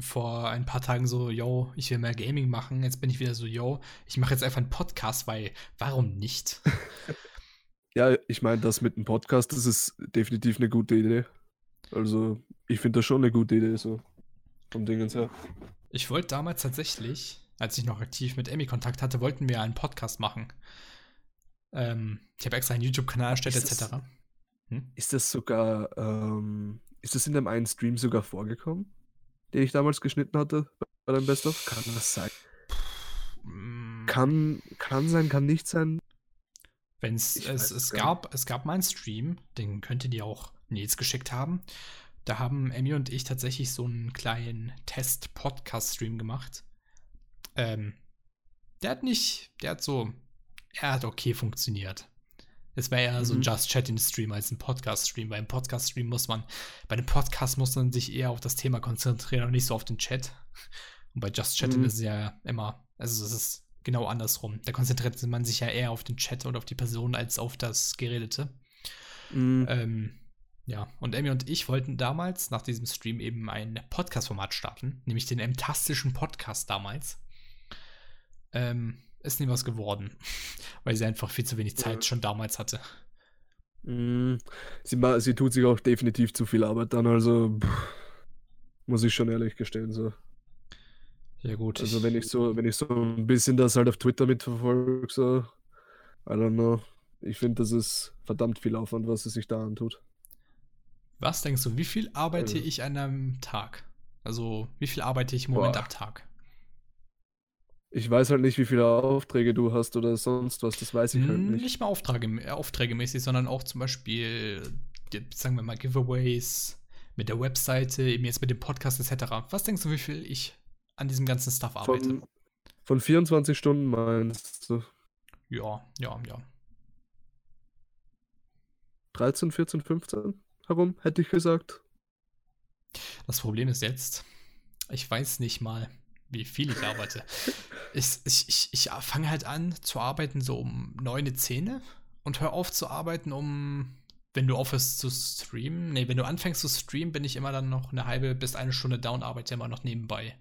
vor ein paar Tagen so, yo, ich will mehr Gaming machen. Jetzt bin ich wieder so, yo, ich mache jetzt einfach einen Podcast, weil warum nicht? [laughs] ja, ich meine, das mit einem Podcast, das ist definitiv eine gute Idee. Also, ich finde das schon eine gute Idee, so vom Dingens her. Ich wollte damals tatsächlich, als ich noch aktiv mit Emmy Kontakt hatte, wollten wir einen Podcast machen. Ähm, ich habe extra einen YouTube-Kanal erstellt, etc. Hm? Ist das sogar, ähm, ist das in dem einen Stream sogar vorgekommen, den ich damals geschnitten hatte bei deinem Best-of? Kann das sein? Mm. Kann, kann sein, kann nicht sein. Wenn's, es, es, gab, es gab mal einen Stream, den könnt ihr dir auch Nils geschickt haben. Da haben Emmy und ich tatsächlich so einen kleinen Test-Podcast-Stream gemacht. Ähm, der hat nicht, der hat so, er hat okay funktioniert. Es war eher mhm. so ein mhm. Just Chatting-Stream als ein Podcast-Stream. Bei einem Podcast-Stream muss man, bei einem Podcast muss man sich eher auf das Thema konzentrieren und nicht so auf den Chat. Und bei Just Chatting mhm. ist es ja immer, also es ist genau andersrum. Da konzentriert man sich ja eher auf den Chat und auf die Person als auf das Geredete. Mhm. Ähm, ja, und Emmy und ich wollten damals nach diesem Stream eben ein Podcast-Format starten, nämlich den Emtastischen Podcast damals. Ähm, ist nie was geworden, [laughs] weil sie einfach viel zu wenig Zeit ja. schon damals hatte. Mm, sie, sie, tut sich auch definitiv zu viel Arbeit dann, also pff, muss ich schon ehrlich gestehen. So. Ja, gut. Also, wenn ich so, wenn ich so ein bisschen das halt auf Twitter mitverfolge, so, I don't know. Ich finde, das ist verdammt viel Aufwand, was sie sich da antut. Was denkst du, wie viel arbeite also. ich an einem Tag? Also, wie viel arbeite ich im Moment Boah. am Tag? Ich weiß halt nicht, wie viele Aufträge du hast oder sonst was, das weiß ich halt nicht. Nicht mal Aufträge, äh, aufträgemäßig, sondern auch zum Beispiel, sagen wir mal, Giveaways mit der Webseite, eben jetzt mit dem Podcast etc. Was denkst du, wie viel ich an diesem ganzen Stuff arbeite? Von, von 24 Stunden meinst du? Ja, ja, ja. 13, 14, 15 herum, hätte ich gesagt. Das Problem ist jetzt, ich weiß nicht mal, wie viel ich arbeite. [laughs] ich ich, ich, ich fange halt an zu arbeiten so um 9, 10 und hör auf zu arbeiten um, wenn du aufhörst zu streamen. Nee, wenn du anfängst zu streamen, bin ich immer dann noch eine halbe bis eine Stunde und arbeite immer noch nebenbei.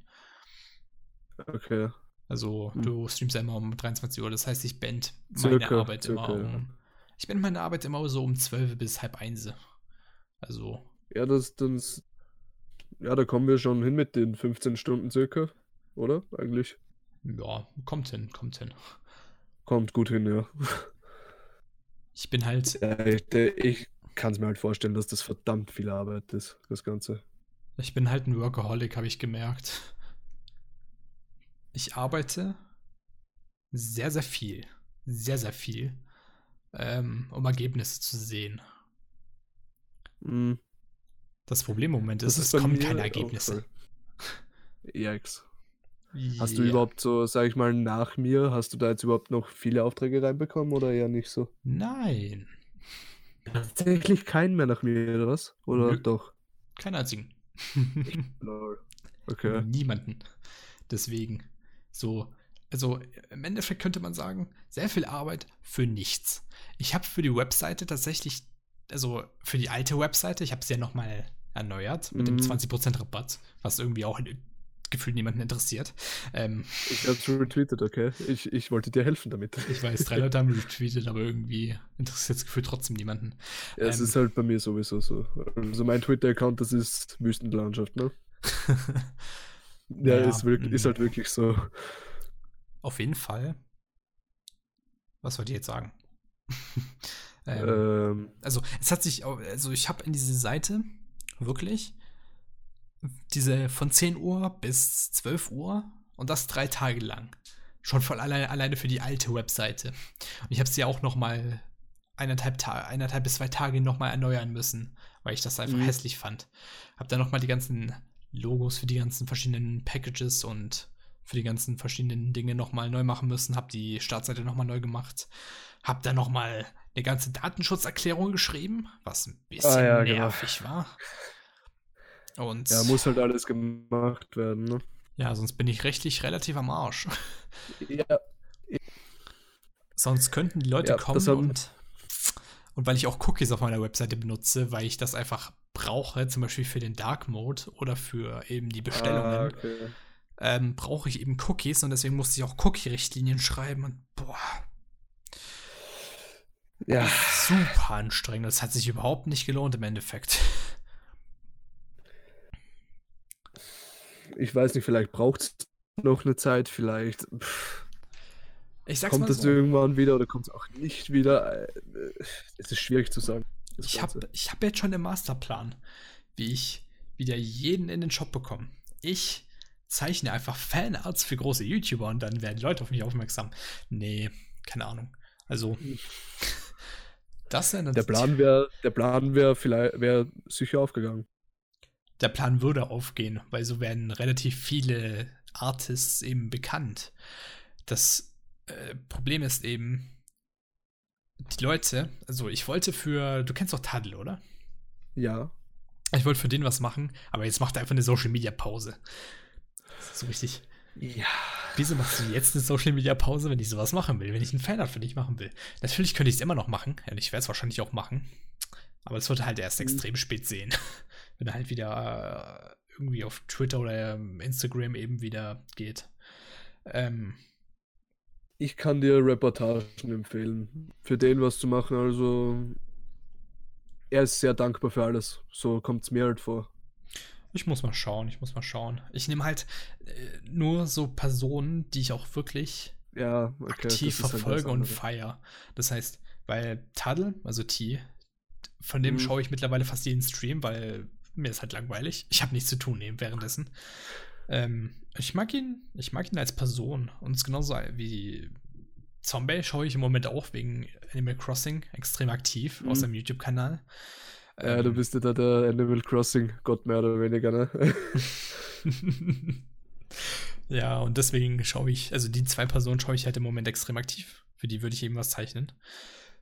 Okay. Also hm. du streamst ja immer um 23 Uhr, das heißt, ich bend meine circa, Arbeit circa, immer um. Ja. Ich bin meine Arbeit immer so um 12 bis halb 1. Also. Ja, das, das, ja, da kommen wir schon hin mit den 15 Stunden circa, oder? Eigentlich. Ja, kommt hin, kommt hin. Kommt gut hin, ja. Ich bin halt. Ja, ich, ich kann es mir halt vorstellen, dass das verdammt viel Arbeit ist, das Ganze. Ich bin halt ein Workaholic, habe ich gemerkt. Ich arbeite sehr, sehr viel. Sehr, sehr viel. Ähm, um Ergebnisse zu sehen. Mhm. Das Problem im Moment ist, ist es kommen keine Ergebnisse. [laughs] Yikes. Hast du überhaupt so, sag ich mal, nach mir, hast du da jetzt überhaupt noch viele Aufträge reinbekommen oder eher nicht so? Nein. Tatsächlich keinen mehr nach mir, oder was? Oder Nö. doch? Keinen einzigen. [laughs] okay. Niemanden. Deswegen. So, also im Endeffekt könnte man sagen, sehr viel Arbeit für nichts. Ich habe für die Webseite tatsächlich, also für die alte Webseite, ich habe sie ja nochmal erneuert mit mhm. dem 20% Rabatt, was irgendwie auch gefühlt niemanden interessiert. Ähm, ich habe es retweetet, okay. Ich, ich wollte dir helfen damit. Ich weiß, drei Leute [laughs] haben retweetet, aber irgendwie interessiert es gefühlt trotzdem niemanden. Ja, es ähm, ist halt bei mir sowieso so. Also mein Twitter-Account, das ist Wüstenlandschaft, ne? [laughs] ja, ja, ist, wirklich, ist halt mm. wirklich so. Auf jeden Fall. Was wollt ihr jetzt sagen? [laughs] ähm, ähm, also, es hat sich, also ich habe in diese Seite wirklich diese von 10 Uhr bis 12 Uhr und das drei Tage lang. Schon voll alleine, alleine für die alte Webseite. Und ich habe sie auch noch mal eineinhalb, eineinhalb bis zwei Tage noch mal erneuern müssen, weil ich das einfach mhm. hässlich fand. Habe dann noch mal die ganzen Logos für die ganzen verschiedenen Packages und für die ganzen verschiedenen Dinge noch mal neu machen müssen. Habe die Startseite noch mal neu gemacht. Habe dann noch mal eine ganze Datenschutzerklärung geschrieben, was ein bisschen ah, ja, genau. nervig genau. war. Und ja, muss halt alles gemacht werden, ne? Ja, sonst bin ich rechtlich relativ am Arsch. Ja. Sonst könnten die Leute ja, kommen und, und weil ich auch Cookies auf meiner Webseite benutze, weil ich das einfach brauche, zum Beispiel für den Dark Mode oder für eben die Bestellungen, ah, okay. ähm, brauche ich eben Cookies und deswegen musste ich auch Cookie-Richtlinien schreiben und boah. Ja. Super anstrengend. Das hat sich überhaupt nicht gelohnt im Endeffekt. ich weiß nicht, vielleicht braucht es noch eine Zeit, vielleicht. Pff, ich sag's kommt das so. irgendwann wieder oder kommt es auch nicht wieder? Äh, es ist schwierig zu sagen. Ich habe ich hab jetzt schon den Masterplan, wie ich wieder jeden in den Shop bekomme. Ich zeichne einfach Fanarts für große YouTuber und dann werden Leute auf mich aufmerksam. Nee, keine Ahnung. Also, das wäre Der Plan wäre, der Plan wäre vielleicht, wäre sicher aufgegangen der Plan würde aufgehen, weil so werden relativ viele Artists eben bekannt. Das äh, Problem ist eben, die Leute, also ich wollte für, du kennst doch Tadel, oder? Ja. Ich wollte für den was machen, aber jetzt macht er einfach eine Social Media Pause. so richtig. Ja. Wieso machst du jetzt eine Social Media Pause, wenn ich sowas machen will, wenn ich einen Fanart für dich machen will? Natürlich könnte ich es immer noch machen, und ich werde es wahrscheinlich auch machen. Aber es wird halt erst mhm. extrem spät sehen [laughs] wenn er halt wieder äh, irgendwie auf Twitter oder ähm, Instagram eben wieder geht. Ähm, ich kann dir Reportagen empfehlen, für den was zu machen. Also, er ist sehr dankbar für alles. So kommt es mir halt vor. Ich muss mal schauen, ich muss mal schauen. Ich nehme halt äh, nur so Personen, die ich auch wirklich ja, okay, aktiv verfolge halt und feiere. Das heißt, weil Tadel, also T, von dem mhm. schaue ich mittlerweile fast jeden Stream, weil mir ist halt langweilig. Ich habe nichts zu tun eben währenddessen. Ähm, ich mag ihn, ich mag ihn als Person. Und es ist genauso wie Zombie schaue ich im Moment auch wegen Animal Crossing extrem aktiv mhm. aus seinem YouTube-Kanal. Ja, ähm, du bist ja da der Animal Crossing-Gott mehr oder weniger, ne? [laughs] ja, und deswegen schaue ich, also die zwei Personen schaue ich halt im Moment extrem aktiv Für die würde ich eben was zeichnen.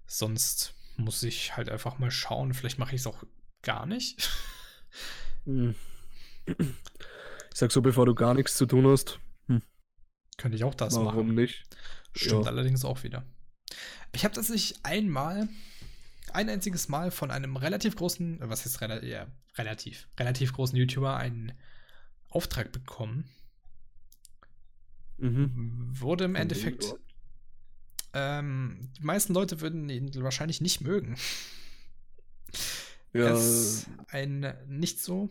Sonst muss ich halt einfach mal schauen. Vielleicht mache ich es auch gar nicht. Hm. Ich sag so, bevor du gar nichts zu tun hast. Hm. Könnte ich auch das Warum machen. Warum nicht? Stimmt ja. allerdings auch wieder. Ich habe tatsächlich einmal, ein einziges Mal von einem relativ großen, was ist rela ja, relativ, relativ großen YouTuber einen Auftrag bekommen. Mhm. Wurde im Endeffekt. Ähm, die meisten Leute würden ihn wahrscheinlich nicht mögen. Ja. Er ist ein nicht so.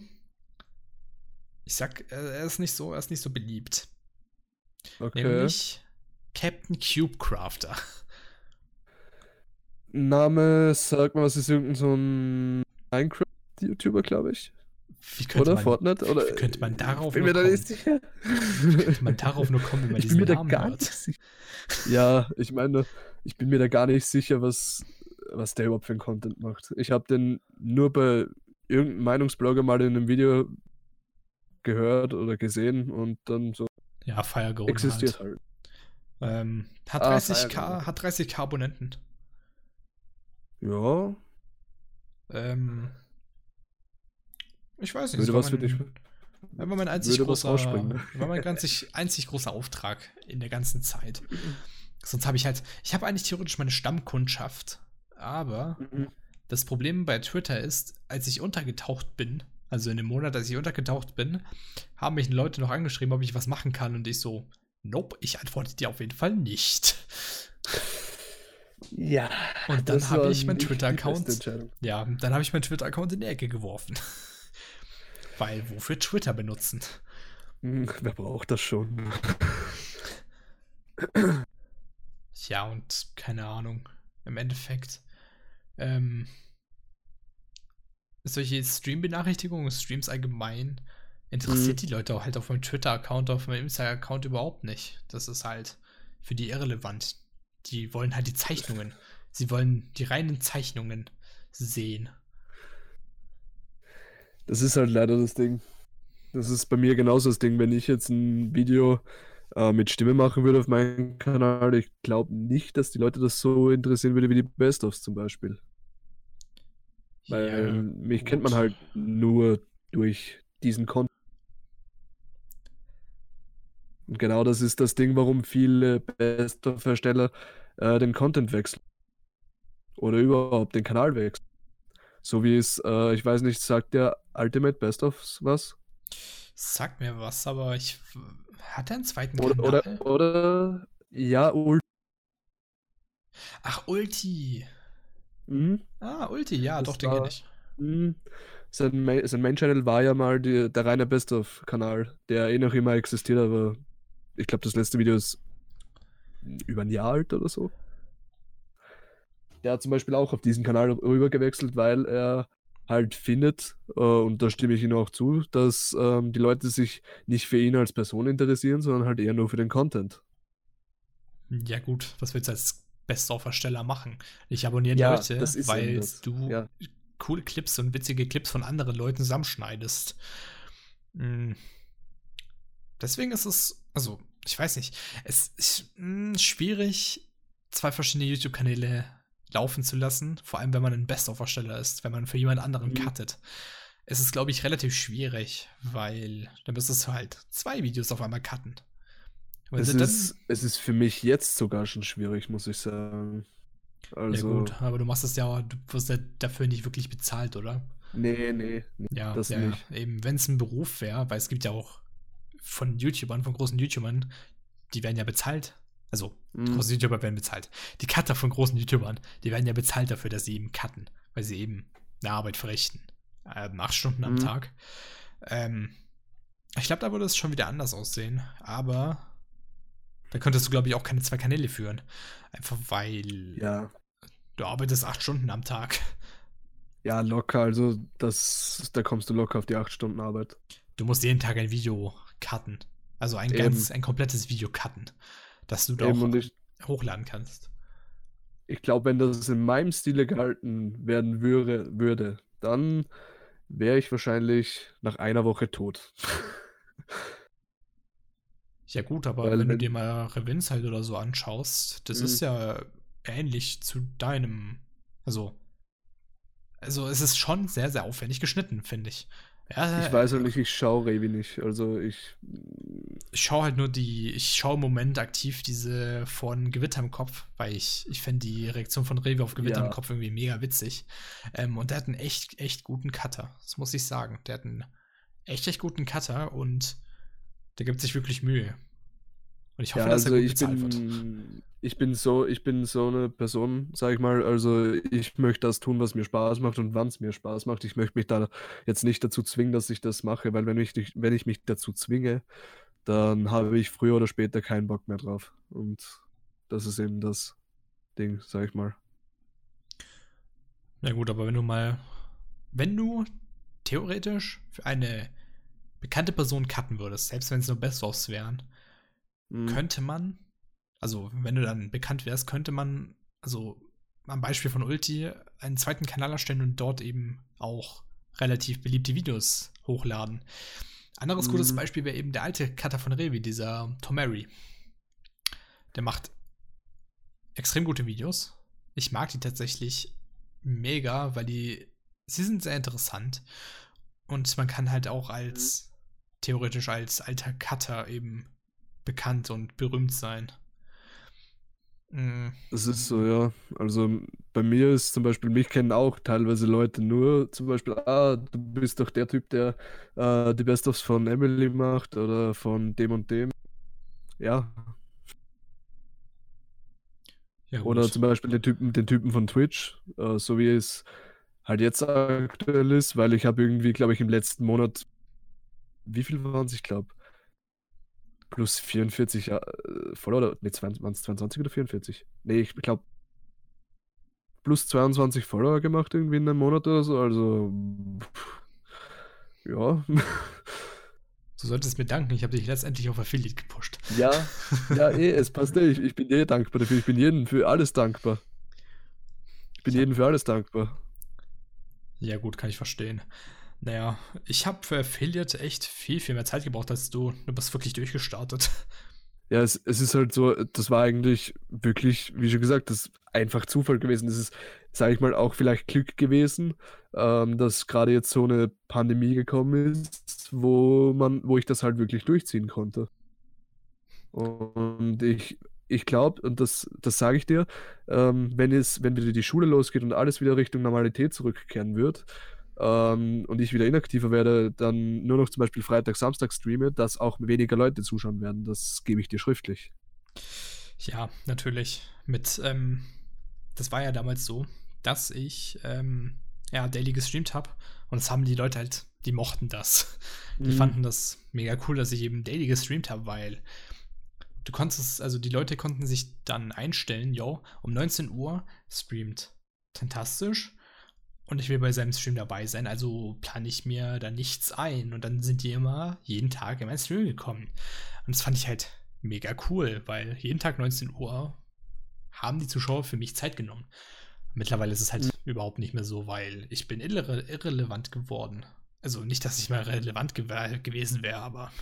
Ich sag, er ist nicht so, er ist nicht so beliebt. Okay. Nämlich Captain Cube Crafter. Name, sag mal, was ist irgendein so ein Minecraft-YouTuber, glaube ich. oder man, Fortnite? Oder wie könnte man darauf bin mir da nicht sicher. Wie könnte man darauf nur kommen, wenn man diesen ich mir Namen da gar hört? Ja, ich meine, ich bin mir da gar nicht sicher, was, was der überhaupt für ein Content macht. Ich habe den nur bei irgendeinem Meinungsblogger mal in einem Video gehört oder gesehen und dann so. Ja, Firegold existiert halt. halt. Ähm, hat, ah, 30k, hat 30k Abonnenten. Ja. Ähm, ich weiß nicht. Würde was für dich. War mein einzig großer, war mein einzig, einzig großer Auftrag in der ganzen Zeit. Sonst habe ich halt, ich habe eigentlich theoretisch meine Stammkundschaft, aber mhm. das Problem bei Twitter ist, als ich untergetaucht bin, also in dem Monat, als ich untergetaucht bin, haben mich Leute noch angeschrieben, ob ich was machen kann und ich so, nope, ich antworte dir auf jeden Fall nicht. Ja. Und dann habe ich meinen Twitter-Account. Ja, dann habe ich meinen Twitter-Account in die Ecke geworfen. [laughs] Weil wofür Twitter benutzen? Hm, wer braucht das schon? ja, und keine Ahnung. Im Endeffekt. Ähm, solche Stream-Benachrichtigungen, Streams allgemein, interessiert mhm. die Leute auch halt auf meinem Twitter-Account, auf meinem Instagram-Account überhaupt nicht. Das ist halt für die irrelevant. Die wollen halt die Zeichnungen. Sie wollen die reinen Zeichnungen sehen. Das ist halt leider das Ding. Das ist bei mir genauso das Ding. Wenn ich jetzt ein Video äh, mit Stimme machen würde auf meinem Kanal, ich glaube nicht, dass die Leute das so interessieren würde wie die Best-ofs zum Beispiel. Weil ja, mich gut. kennt man halt nur durch diesen Content. Und genau das ist das Ding, warum viele Best-of-Ersteller äh, den Content wechseln. Oder überhaupt den Kanal wechseln. So wie es, äh, ich weiß nicht, sagt der Ultimate Best-ofs was? Sagt mir was, aber ich. Hat er einen zweiten oder, Kanal? Oder, oder ja, Ulti. Ach, Ulti. Mhm. Ah, Ulti, ja, das doch, den kenne ich. Mh, sein, Main, sein Main-Channel war ja mal die, der reine Best-of-Kanal, der eh noch immer existiert, aber ich glaube, das letzte Video ist über ein Jahr alt oder so. Der hat zum Beispiel auch auf diesen Kanal rüber gewechselt, weil er halt findet, äh, und da stimme ich ihm auch zu, dass ähm, die Leute sich nicht für ihn als Person interessieren, sondern halt eher nur für den Content. Ja, gut, was willst du als Best-of-Ersteller machen? Ich abonniere ja, Leute, weil du ja. coole Clips und witzige Clips von anderen Leuten zusammenschneidest. Hm. Deswegen ist es, also, ich weiß nicht, es ist mh, hm, schwierig, zwei verschiedene YouTube-Kanäle laufen zu lassen, vor allem wenn man ein Best-of-Ersteller ist, wenn man für jemand anderen mhm. cuttet. Es ist, glaube ich, relativ schwierig, weil dann müsstest du halt zwei Videos auf einmal cutten. Es ist, es ist für mich jetzt sogar schon schwierig, muss ich sagen. Also, ja gut, aber du machst es ja, du wirst ja dafür nicht wirklich bezahlt, oder? Nee, nee, nee ja, das ja, nicht. Eben, wenn es ein Beruf wäre, weil es gibt ja auch von YouTubern, von großen YouTubern, die werden ja bezahlt also, mhm. große YouTuber werden bezahlt. Die Cutter von großen YouTubern, die werden ja bezahlt dafür, dass sie eben cutten, weil sie eben eine Arbeit verrichten. Ähm, acht Stunden am mhm. Tag. Ähm, ich glaube, da würde es schon wieder anders aussehen. Aber da könntest du, glaube ich, auch keine zwei Kanäle führen. Einfach weil ja. du arbeitest acht Stunden am Tag. Ja, locker. Also, das, da kommst du locker auf die acht Stunden Arbeit. Du musst jeden Tag ein Video cutten. Also ein Eben. ganz, ein komplettes Video cutten dass du da auch ich, hochladen kannst. Ich glaube, wenn das in meinem Stile gehalten werden würde, würde dann wäre ich wahrscheinlich nach einer Woche tot. [laughs] Ja, gut, aber Weil wenn du dir mal Revins halt oder so anschaust, das Mhm. ist ja ähnlich zu deinem. Also. Also, es ist schon sehr, sehr aufwendig geschnitten, finde ich. Ja, Ich weiß halt nicht, ich schaue Revi nicht. Also ich. ich schaue halt nur die, ich schaue im Moment aktiv diese von Gewitter im Kopf, weil ich, ich finde die Reaktion von Revi auf Gewitter Ja. im Kopf irgendwie mega witzig. Ähm, und der hat einen echt, echt guten Cutter. Das muss ich sagen. Der hat einen echt, echt guten Cutter und der gibt sich wirklich Mühe. Und ich hoffe, Ja, dass er also gut ich bezahlt wird. bin, ich bin so, ich bin so eine Person, sag ich mal, also ich möchte das tun, was mir Spaß macht und wann es mir Spaß macht. Ich möchte mich da jetzt nicht dazu zwingen, dass ich das mache, weil wenn ich, wenn ich mich dazu zwinge, dann habe ich früher oder später keinen Bock mehr drauf. Und das ist eben das Ding, sag ich mal. Na gut, aber wenn du mal, wenn du theoretisch für eine bekannte Person cutten würdest, selbst wenn es nur Best-ofs wären, Mhm. könnte man, also wenn du dann bekannt wärst, könnte man, also am Beispiel von Ulti, einen zweiten Kanal erstellen und dort eben auch relativ beliebte Videos hochladen. Anderes gutes Mhm. Beispiel wäre eben der alte Cutter von Revi, dieser Tomary. Der macht extrem gute Videos. Ich mag die tatsächlich mega, weil die, sie sind sehr interessant. Und man kann halt auch als, theoretisch als alter Cutter eben bekannt und berühmt sein. Mm, Das ist so, ja. Also bei mir ist zum Beispiel, mich kennen auch teilweise Leute nur, zum Beispiel, ah, du bist doch der Typ, der äh, die Best-ofs von Emily macht oder von dem und dem. Ja. Ja, Oder zum Beispiel den Typen, den Typen von Twitch, äh, so wie es halt jetzt aktuell ist, weil ich habe irgendwie, glaube ich, im letzten Monat, wie viel waren es, ich glaube, plus 44 äh, Follower, oder, nee, waren es 22 oder 44? Nee, ich glaube, plus 22 Follower gemacht irgendwie in einem Monat oder so, also, pff, ja. Du solltest mir danken, ich habe dich letztendlich auf Affiliate gepusht. Ja, ja, [laughs] eh, es passt eh. Ich, ich bin eh dankbar dafür. Ich bin jedem für alles dankbar. Ich bin Ja. jedem für alles dankbar. Ja, gut, kann ich verstehen. Naja, ich habe für Affiliate echt viel, viel mehr Zeit gebraucht als du. Du bist wirklich durchgestartet. Ja, es, es ist halt so, das war eigentlich wirklich, wie schon gesagt, das einfach Zufall gewesen. Das ist, sage ich mal, auch vielleicht Glück gewesen, ähm, dass gerade jetzt so eine Pandemie gekommen ist, wo man, wo ich das halt wirklich durchziehen konnte. Und ich, ich glaube, und das, das sage ich dir, ähm, wenn es, wenn wieder die Schule losgeht und alles wieder Richtung Normalität zurückkehren wird, ähm, und ich wieder inaktiver werde, dann nur noch zum Beispiel Freitag, Samstag streame, dass auch weniger Leute zuschauen werden. Das gebe ich dir schriftlich. Ja, natürlich. Mit, ähm, das war ja damals so, dass ich, ähm, ja, Daily gestreamt habe. Und das haben die Leute halt, die mochten das. Die Mhm. fanden das mega cool, dass ich eben Daily gestreamt habe, weil du konntest, also die Leute konnten sich dann einstellen, yo, um 19 Uhr streamt fantastisch und ich will bei seinem Stream dabei sein, also plane ich mir da nichts ein und dann sind die immer jeden Tag in meinen Stream gekommen. Und das fand ich halt mega cool, weil jeden Tag 19 Uhr haben die Zuschauer für mich Zeit genommen. Mittlerweile ist es halt überhaupt nicht mehr so, weil ich bin irre irrelevant geworden. Also nicht, dass ich mal relevant gew gewesen wäre, aber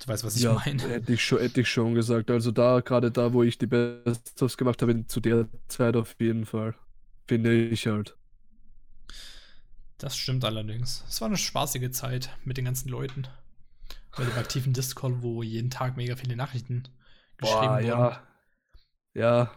du weißt, was ich ja, meine. hätte ich, schon, hätte ich schon gesagt. Also da, gerade da, wo ich die Best-ofs gemacht habe, zu der Zeit auf jeden Fall. Finde ich halt. Das stimmt allerdings. Es war eine spaßige Zeit mit den ganzen Leuten. Bei dem aktiven Discord, wo jeden Tag mega viele Nachrichten geschrieben Boah, wurden. ja. Ja.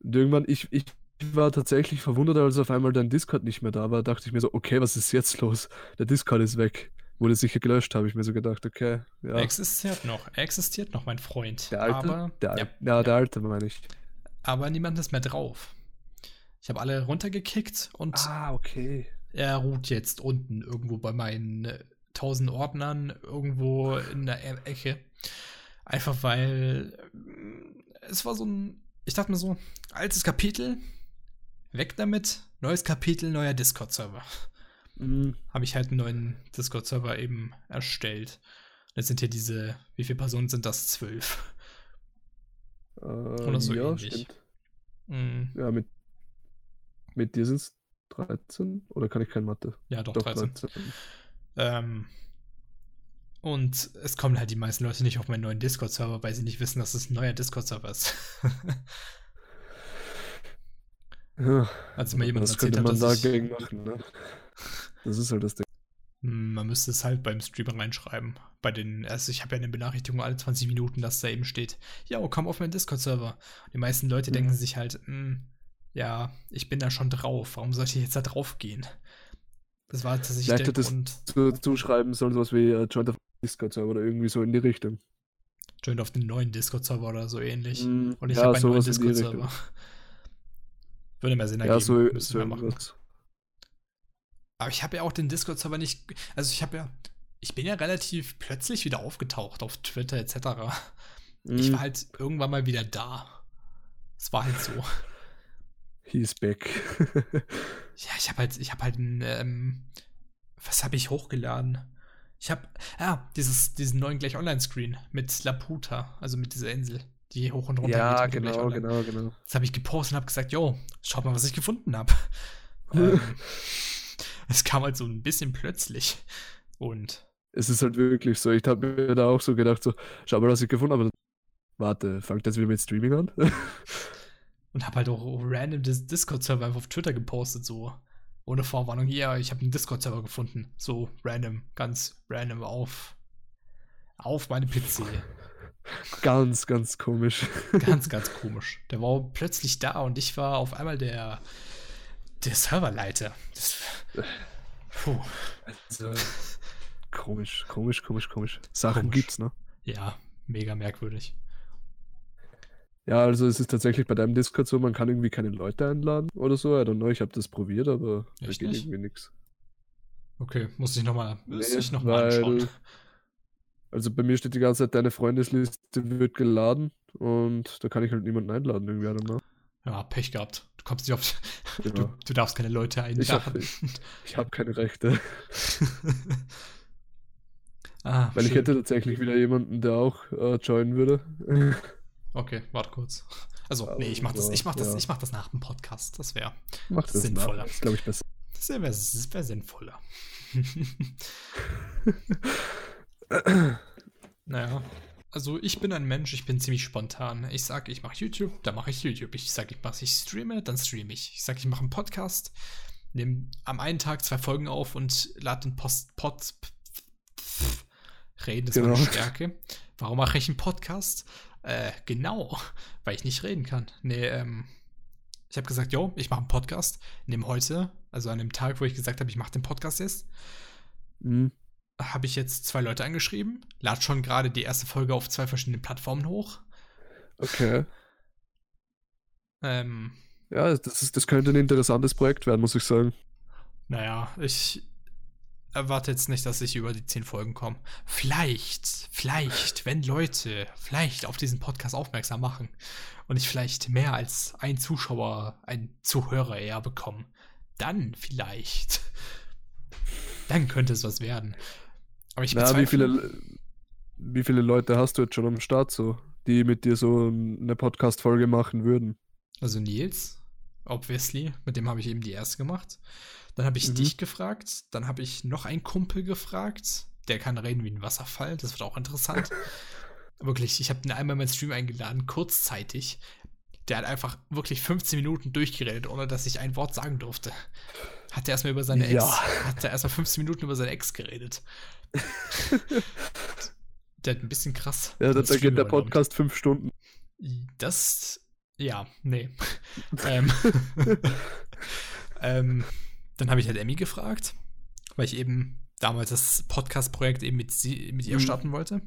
Und irgendwann, ich, ich war tatsächlich verwundert, als auf einmal dein Discord nicht mehr da war. Dachte ich mir so, okay, was ist jetzt los? Der Discord ist weg. Wurde sicher gelöscht, habe ich mir so gedacht, okay. Ja. Er existiert noch. Er existiert noch, mein Freund. Der alte? Aber, der, ja, ja, der alte, meine ich. aber niemand ist mehr drauf. Ich habe alle runtergekickt und Ah, okay. er ruht jetzt unten irgendwo bei meinen äh, 1000 Ordnern, irgendwo in der E- Ecke. Einfach weil äh, es war so ein, ich dachte mir so, altes Kapitel, weg damit, neues Kapitel, neuer Discord-Server. Mhm. Habe ich halt einen neuen Discord-Server eben erstellt. Jetzt sind hier diese, wie viele Personen sind das? Zwölf. Äh, Oder so ja, ähnlich. stimmt. Mhm. Ja, mit, mit dir sind es 13? Oder kann ich kein Mathe? Ja, doch, Doch, 13. 13. Ähm, Und es kommen halt die meisten Leute nicht auf meinen neuen Discord-Server, weil sie nicht wissen, dass es ein neuer Discord-Server ist. Ja, Als mir jemand was erzählt könnte hat, man dass ich, dagegen machen, ne? Das ist halt das Ding. Man müsste es halt beim Streamer reinschreiben. Bei den, also ich habe ja eine Benachrichtigung alle 20 Minuten, dass da eben steht, ja, komm auf meinen Discord-Server. Die meisten Leute Mhm. denken sich halt, hm, ja, ich bin da schon drauf, warum sollte ich jetzt da drauf gehen? Das war tatsächlich Vielleicht der Grund. Zu, zuschreiben sollen sowas wie äh, Joint of Discord-Server oder irgendwie so in die Richtung. Joint auf den neuen Discord-Server oder so ähnlich. Mm, Und ich ja, habe einen neuen sowas in die Discord-Server. [laughs] Würde mehr Sinn Ja, ergeben, so, müssen so wir machen. Aber ich habe ja auch den Discord-Server nicht. Also ich habe ja. Ich bin ja relativ plötzlich wieder aufgetaucht auf Twitter etc. Ich Mm, war halt irgendwann mal wieder da. Es war halt so. He's back. [laughs] Ja, ich habe halt, ich habe halt ein, ähm, was habe ich hochgeladen? Ich habe, ja, dieses, diesen neuen gleich Online-Screen mit Laputa, also mit dieser Insel, die hoch und runter ja, geht. gleich genau, genau, genau. Das habe ich gepostet und habe gesagt, yo, schaut mal, was ich gefunden habe. [laughs] ähm, es kam halt so ein bisschen plötzlich. Und Es ist halt wirklich so. Ich habe mir da auch so gedacht, so, schau mal, was ich gefunden habe. Warte, fangt das wieder mit Streaming an? [laughs] und habe halt auch random das Discord-Server einfach auf Twitter gepostet, so ohne Vorwarnung. Ja, ich habe einen Discord-Server gefunden. So random, ganz random auf, auf meinem PC. [laughs] ganz, ganz komisch. [laughs] Ganz, ganz komisch. Der war plötzlich da und ich war auf einmal der, der Serverleiter. Das, puh, Also, komisch, komisch, komisch, komisch. Sachen Komisch. gibt's, ne? ja, mega merkwürdig. Ja, also es ist tatsächlich bei deinem Discord so, man kann irgendwie keine Leute einladen oder so. I don't know, ich habe das probiert, aber da Echt geht nicht? irgendwie nichts. Okay, muss ich nochmal Nee, ich noch weil- anschauen. Also bei mir steht die ganze Zeit, deine Freundesliste wird geladen und da kann ich halt niemanden einladen irgendwie, know. Ja, Pech gehabt. Du kommst nicht auf. [laughs] Du, Genau. du darfst keine Leute Ich hab- einladen. [laughs] Ich habe keine Rechte. [laughs] ah, Weil ich schön. hätte tatsächlich wieder jemanden, der auch äh, joinen würde. Okay, warte kurz. Also, Aber nee, ich mach das, ich mach das, ja. ich mach das nach dem Podcast. Das wäre das Sinnvoller. nach. Ist, glaube ich, besser. das wär, das wär sinnvoller. [laughs] naja. Also ich bin ein Mensch, ich bin ziemlich spontan. Ich sag, ich mache YouTube, dann mache ich YouTube. Ich sag, ich mach, ich streame, dann streame ich. Ich sag, ich mache einen Podcast, nehme am einen Tag zwei Folgen auf und lade den Post Pod Reden ist meine Genau. Stärke. Warum mache ich einen Podcast? Äh, genau, [laughs] weil ich nicht reden kann. Nee, ähm, ich habe gesagt, yo, ich mache einen Podcast, nehme heute, also an dem Tag, wo ich gesagt habe, ich mache den Podcast jetzt, Mhm. habe ich jetzt zwei Leute angeschrieben, lade schon gerade die erste Folge auf zwei verschiedenen Plattformen hoch. Okay. Ähm, Ja, das, ist, das könnte ein interessantes Projekt werden, muss ich sagen. naja, ich erwarte jetzt nicht, dass ich über die zehn Folgen komme. Vielleicht, vielleicht, wenn Leute vielleicht auf diesen Podcast aufmerksam machen und ich vielleicht mehr als ein Zuschauer, ein Zuhörer eher bekomme, dann vielleicht. Dann könnte es was werden. Aber ich Na, wie viele, wie viele Leute hast du jetzt schon am Start so, die mit dir so eine Podcast-Folge machen würden? Also Nils, obviously, mit dem habe ich eben die erste gemacht. Dann habe ich Mhm. dich gefragt, dann habe ich noch einen Kumpel gefragt, der kann reden wie ein Wasserfall, das wird auch interessant. [laughs] wirklich, ich habe ihn einmal in meinen Stream eingeladen, kurzzeitig. Der hat einfach wirklich 15 Minuten durchgeredet, ohne dass ich ein Wort sagen durfte. Hat er erstmal über seine Ex, Ja. hat er erstmal 15 Minuten über seine Ex geredet. [laughs] der hat ein bisschen krass. Ja, da, den da Stream geht der. Podcast fünf Stunden. Das, ja, nee. [laughs] ähm, ähm, dann habe ich halt Emmy gefragt, weil ich eben damals das Podcast-Projekt eben mit, sie, mit ihr Mhm. starten wollte.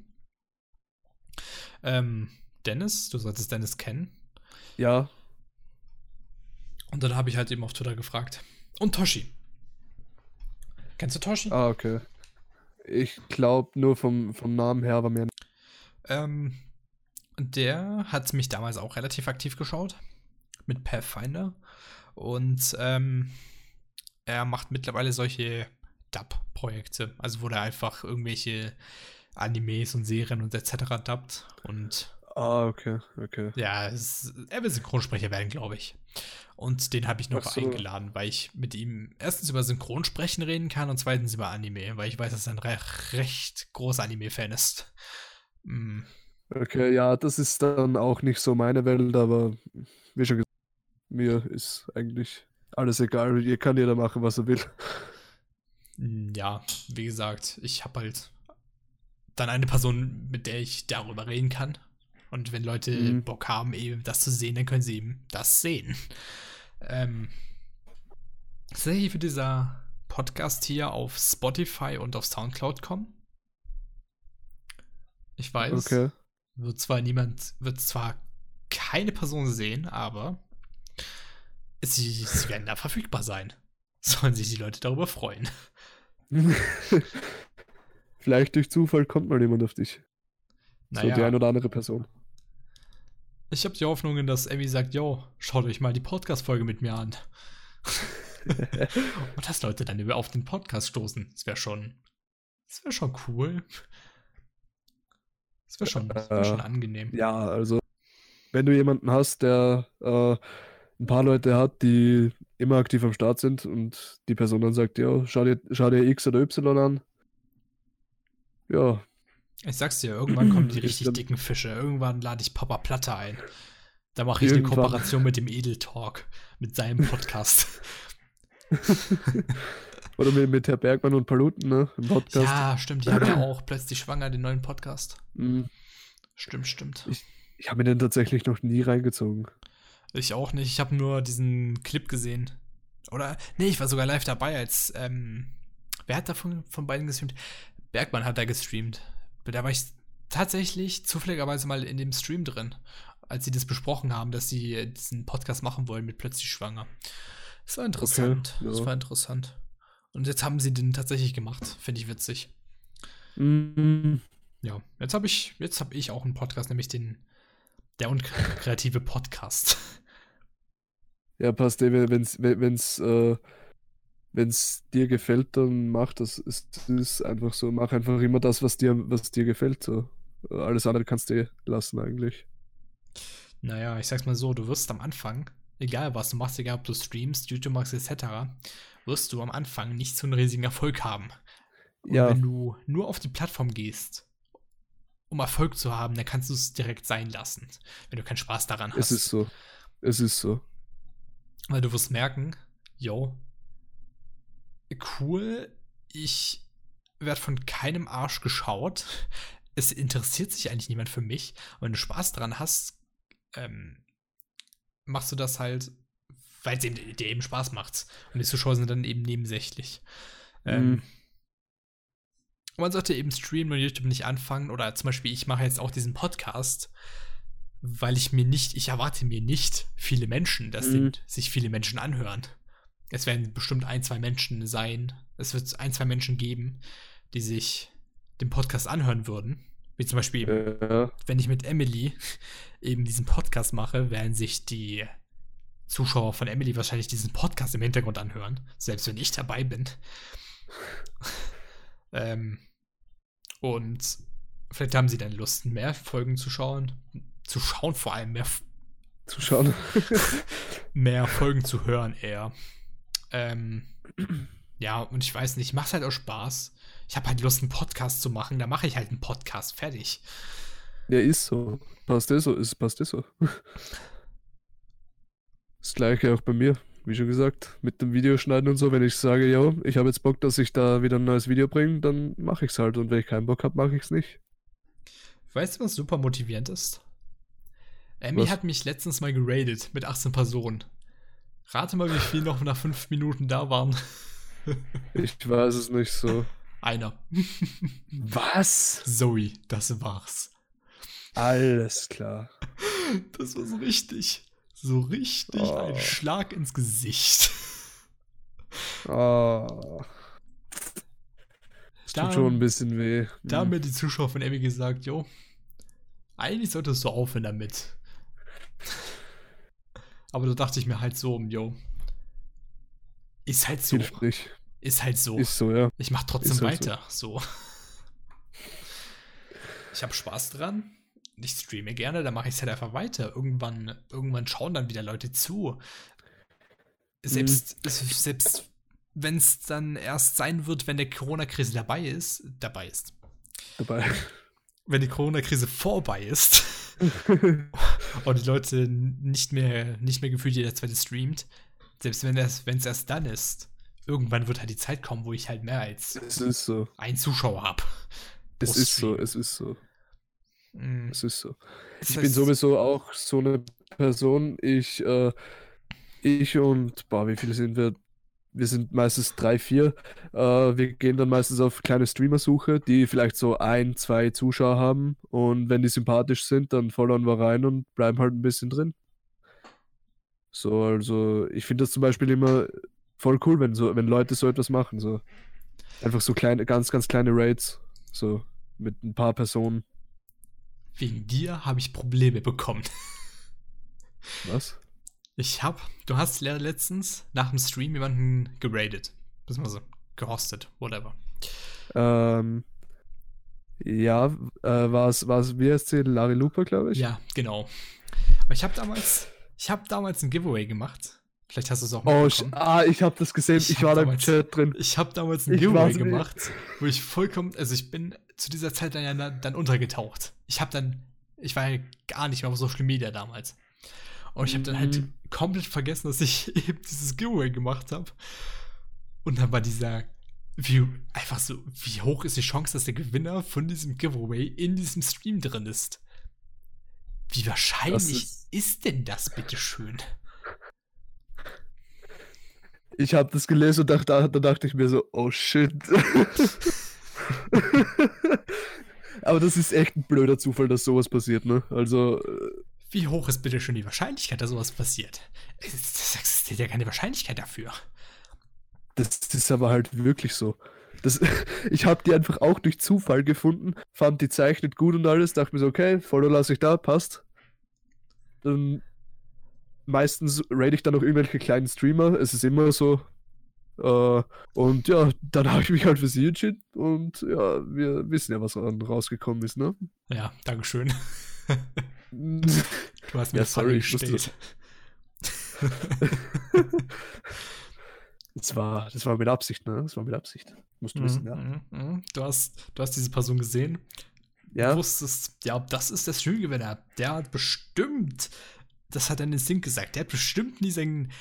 Ähm, Dennis, du solltest Dennis kennen. Ja, Und dann habe ich halt eben auf Twitter gefragt. Und Toshi. Kennst du Toshi? ah, okay. Ich glaube nur vom, vom Namen her, aber mehr. Ähm, der hat mich damals auch relativ aktiv geschaut mit Pathfinder und ähm, er macht mittlerweile solche Dub-Projekte, also wo er einfach irgendwelche Animes und Serien und etc. dubbt und Ah, okay, okay. Ja, es, er will Synchronsprecher werden, glaube ich. Und den habe ich noch so. eingeladen, weil ich mit ihm erstens über Synchronsprechen reden kann und zweitens über Anime, weil ich weiß, dass er ein re recht großer Anime-Fan ist. Mm, Okay, ja, das ist dann auch nicht so meine Welt, aber wie schon gesagt, mir ist eigentlich alles egal. Hier kann jeder machen, was er will. mm, ja, wie gesagt, ich habe halt dann eine Person, mit der ich darüber reden kann. Und wenn Leute Mhm. Bock haben, eben das zu sehen, dann können sie eben das sehen. Ähm, tatsächlich wird dieser Podcast hier auf Spotify und auf Soundcloud kommen. Ich weiß, Okay. wird zwar niemand, wird zwar keine Person sehen, aber sie, sie werden da verfügbar sein. Sollen sich die Leute darüber freuen. [laughs] Vielleicht durch Zufall kommt mal jemand auf dich. So die Naja, ein oder andere Person. ich habe die Hoffnung, dass Emmy sagt, yo, schaut euch mal die Podcast-Folge mit mir an. [laughs] Und dass Leute dann über auf den Podcast stoßen. Das wäre schon, das wäre schon cool. Das wäre schon, das wär Äh, schon angenehm. Ja, also wenn du jemanden hast, der äh, ein paar Leute hat, die immer aktiv am Start sind und die Person dann sagt, ja, schau dir, schau dir X oder Y an. Ja, Ich sag's dir, irgendwann kommen die richtig dann- dicken Fische. Irgendwann lade ich Papa Platte ein. Da mache ich eine Irgendwann. Kooperation mit dem Edel Talk, mit seinem Podcast. [laughs] oder mit, mit Herr Bergmann und Paluten, ne? Im Podcast. ja, stimmt, die haben ja auch plötzlich schwanger den neuen Podcast. Mm, Stimmt, stimmt. Ich habe mir den tatsächlich noch nie reingezogen. Ich auch nicht. Ich habe nur diesen Clip gesehen. Oder, nee, ich war sogar live dabei, als, ähm, wer hat davon von beiden gestreamt? Bergmann hat da gestreamt. Da war ich tatsächlich zufälligerweise mal in dem Stream drin, als sie das besprochen haben, dass sie diesen Podcast machen wollen mit plötzlich schwanger. Das war interessant. Okay, Das ja. war interessant. Und jetzt haben sie den tatsächlich gemacht. Finde ich witzig. Mm, Ja, jetzt habe ich, jetzt habe ich auch einen Podcast, nämlich den der unkreative Podcast. Ja, passt eh, wenn es wenn's, äh, wenn's dir gefällt, dann mach das. Es ist einfach so, mach einfach immer das, was dir, was dir gefällt. So. Alles andere kannst du eh lassen eigentlich. Naja, ich sag's mal so, du wirst am Anfang, egal was du machst, egal ob du streamst, YouTube machst etc., wirst du am Anfang nicht so einen riesigen Erfolg haben. Und Ja. wenn du nur auf die Plattform gehst, um Erfolg zu haben, dann kannst du es direkt sein lassen, wenn du keinen Spaß daran hast. Es ist so. Es ist so. Weil du wirst merken, yo, cool, ich werde von keinem Arsch geschaut. Es interessiert sich eigentlich niemand für mich. Und wenn du Spaß daran hast, ähm, machst du das halt, weil es eben, dir eben Spaß macht. Und die Zuschauer sind dann eben nebensächlich. Ähm, Mhm. man sollte eben streamen und YouTube nicht anfangen. Oder zum Beispiel, ich mache jetzt auch diesen Podcast, weil ich mir nicht, ich erwarte mir nicht viele Menschen, dass Mhm. sich viele Menschen anhören. Es werden bestimmt ein, zwei Menschen sein. Es wird ein, zwei Menschen geben, die sich den Podcast anhören würden. Wie zum Beispiel, eben, Ja. wenn ich mit Emily [laughs] eben diesen Podcast mache, werden sich die Zuschauer von Emily wahrscheinlich diesen Podcast im Hintergrund anhören, selbst wenn ich dabei bin. [laughs] ähm, und vielleicht haben sie dann Lust, mehr Folgen zu schauen. Zu schauen, vor allem mehr, Zuschauen. [laughs] mehr Folgen zu hören eher. Ähm, ja, und ich weiß nicht, macht halt auch Spaß. Ich habe halt Lust, einen Podcast zu machen, da mache ich halt einen Podcast fertig. ja, ist so. Passt eh so. Es passt eh so. Das gleiche auch bei mir. Wie schon gesagt, mit dem Videoschneiden und so, wenn ich sage, ja, ich habe jetzt Bock, dass ich da wieder ein neues Video bringe, dann mache ich es halt. Und wenn ich keinen Bock habe, mache ich es nicht. Weißt du, was super motivierend ist? Emmy Was? hat mich letztens mal geradet mit 18 Personen. Rate mal, wie viel noch nach 5 Minuten da waren. [laughs] Ich weiß es nicht so. Einer. Was? Zoe, das war's. Alles klar. Das war so richtig. So richtig Oh. ein Schlag ins Gesicht. Oh. Es Da- tut schon ein bisschen weh. Da haben Hm. mir die Zuschauer von Emmy gesagt, jo, eigentlich solltest du aufhören damit. Aber da dachte ich mir halt so, jo, ist halt so. Nicht. Ist halt so. Ist so, ja. Ich mach trotzdem halt so. weiter. So. Ich habe Spaß dran. ich streame gerne, dann mache ich es halt einfach weiter. Irgendwann, irgendwann schauen dann wieder Leute zu. Selbst, mhm. selbst wenn es dann erst sein wird, wenn der Corona-Krise dabei ist, dabei ist. Dabei. Wenn die Corona-Krise vorbei ist [laughs] und die Leute nicht mehr, nicht mehr gefühlt jeder zweite streamt, selbst wenn es erst dann ist, irgendwann wird halt die Zeit kommen, wo ich halt mehr als so. einen Zuschauer habe. Es ist so, es ist so. Mm. Es ist so. Das ich bin sowieso auch so eine Person. Ich, äh, ich und, boah, wie viele sind wir? Wir sind meistens drei, vier. Äh, wir gehen dann meistens auf kleine Streamer-Suche, die vielleicht so ein, zwei Zuschauer haben. Und wenn die sympathisch sind, dann followen wir rein und bleiben halt ein bisschen drin. So, also ich finde das zum Beispiel immer voll cool, wenn so, wenn Leute so etwas machen. So. Einfach so kleine, ganz, ganz kleine Raids. So mit ein paar Personen. Wegen dir habe ich Probleme bekommen. Was? Ich hab, du hast letztens nach dem Stream jemanden geradet. Beziehungsweise gehostet, whatever. Ähm, ja, äh, war es, sie, Larry Looper, glaube ich? Ja, genau. Aber ich habe damals, ich habe damals ein Giveaway gemacht. Vielleicht hast du es auch Oh, ah, ich habe das gesehen. Ich, ich war da im Chat drin. Ich habe damals ein ich Giveaway gemacht, wo ich vollkommen, also ich bin zu dieser Zeit dann ja dann untergetaucht. Ich habe dann, ich war ja gar nicht mehr auf Social Media damals. Und ich habe dann halt mhm. Komplett vergessen, dass ich [laughs] eben dieses Giveaway gemacht habe. Und dann war dieser, wie, einfach so, wie hoch ist die Chance, dass der Gewinner von diesem Giveaway in diesem Stream drin ist? Wie wahrscheinlich ist, ist, denn das, bitteschön? Ich habe das gelesen und dachte, da dachte ich mir so, oh shit. [laughs] Aber das ist echt ein blöder Zufall, dass sowas passiert, ne? Also. Äh, Wie hoch ist bitte schon die Wahrscheinlichkeit, dass sowas passiert? Es existiert ja keine Wahrscheinlichkeit dafür. Das ist aber halt wirklich so. Das, [laughs] ich habe die einfach auch durch Zufall gefunden, fand die zeichnet gut und alles, dachte mir so, okay, Follow lasse ich da, passt. Dann meistens rate ich dann noch irgendwelche kleinen Streamer. Es ist immer so, Uh, und ja, dann habe ich mich halt für sie entschieden und ja, wir wissen ja, was dann rausgekommen ist, ne? Ja, Dankeschön. [laughs] du hast mir ja, sorry, gestellt. [laughs] das, war, das war mit Absicht, ne? Das war mit Absicht. Musst du mhm, wissen, ja. Mhm, mhm. Du hast, du hast diese Person gesehen. Ja. Du wusstest, ja, das ist der Streamgewinner. Der hat bestimmt, das hat dein Instinkt gesagt, der hat bestimmt nie seinen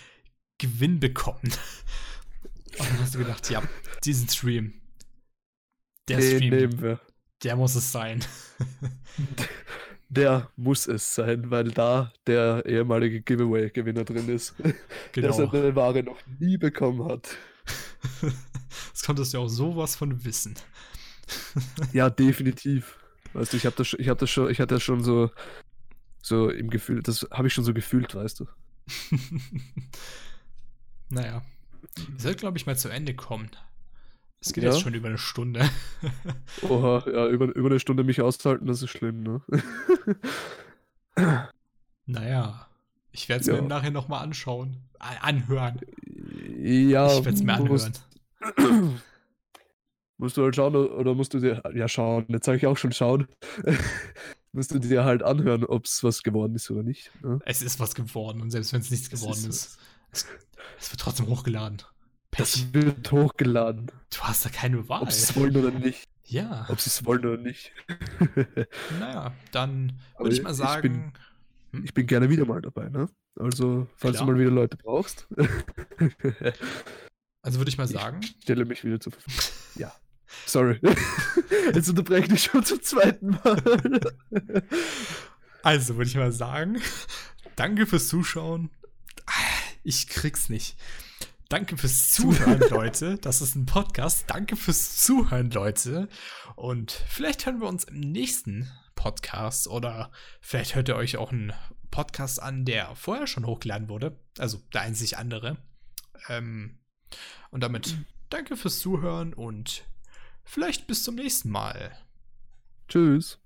Gewinn bekommen. [laughs] Und dann hast du gedacht, ja, diesen Stream. Der Den Stream. nehmen wir. Der muss es sein. [laughs] der muss es sein, weil da der ehemalige Giveaway-Gewinner drin ist, [laughs] genau. der seine Ware noch nie bekommen hat. [laughs] das konntest du auch sowas von wissen. [laughs] ja, definitiv. Weißt du, ich habe das, hab das schon, ich hatte das schon so, so im Gefühl, das habe ich schon so gefühlt, weißt du. naja. Ich sollte, glaube ich, mal zu Ende kommen. Es geht ja? jetzt schon über eine Stunde. [laughs] Oha, ja, über, über eine Stunde mich auszuhalten, das ist schlimm, ne? naja, ich werde es ja. mir nachher nochmal anschauen. Anhören. Ja, ich werde es mir anhören. [clears throat] Musst, du halt schauen, oder musst du dir, ja schauen, jetzt sage ich auch schon schauen, [laughs] musst du dir halt anhören, ob es was geworden ist oder nicht. Ne? Es ist was geworden und selbst wenn es nichts geworden ist, ist es wird trotzdem hochgeladen. Das wird hochgeladen. Du hast da keine Wahl. Ob sie es wollen oder nicht. Ja. Ob sie es wollen oder nicht. [laughs] naja, dann würde ich mal sagen. Ich bin, hm? ich bin, gerne wieder mal dabei, ne? Also, falls Klar. du mal wieder Leute brauchst. [laughs] also würde ich mal sagen. Ich stelle mich wieder zur Verfügung. [laughs] Ja. Sorry. Jetzt unterbreche ich schon zum zweiten Mal. also würde ich mal sagen, danke fürs Zuschauen. Ich krieg's nicht. Danke fürs Zuhören, Leute. Das ist ein Podcast. Danke fürs Zuhören, Leute. Und vielleicht hören wir uns im nächsten Podcast oder vielleicht hört ihr euch auch einen Podcast an, der vorher schon hochgeladen wurde. Also der einzig andere. Ähm, und damit danke fürs Zuhören und vielleicht bis zum nächsten Mal. Tschüss.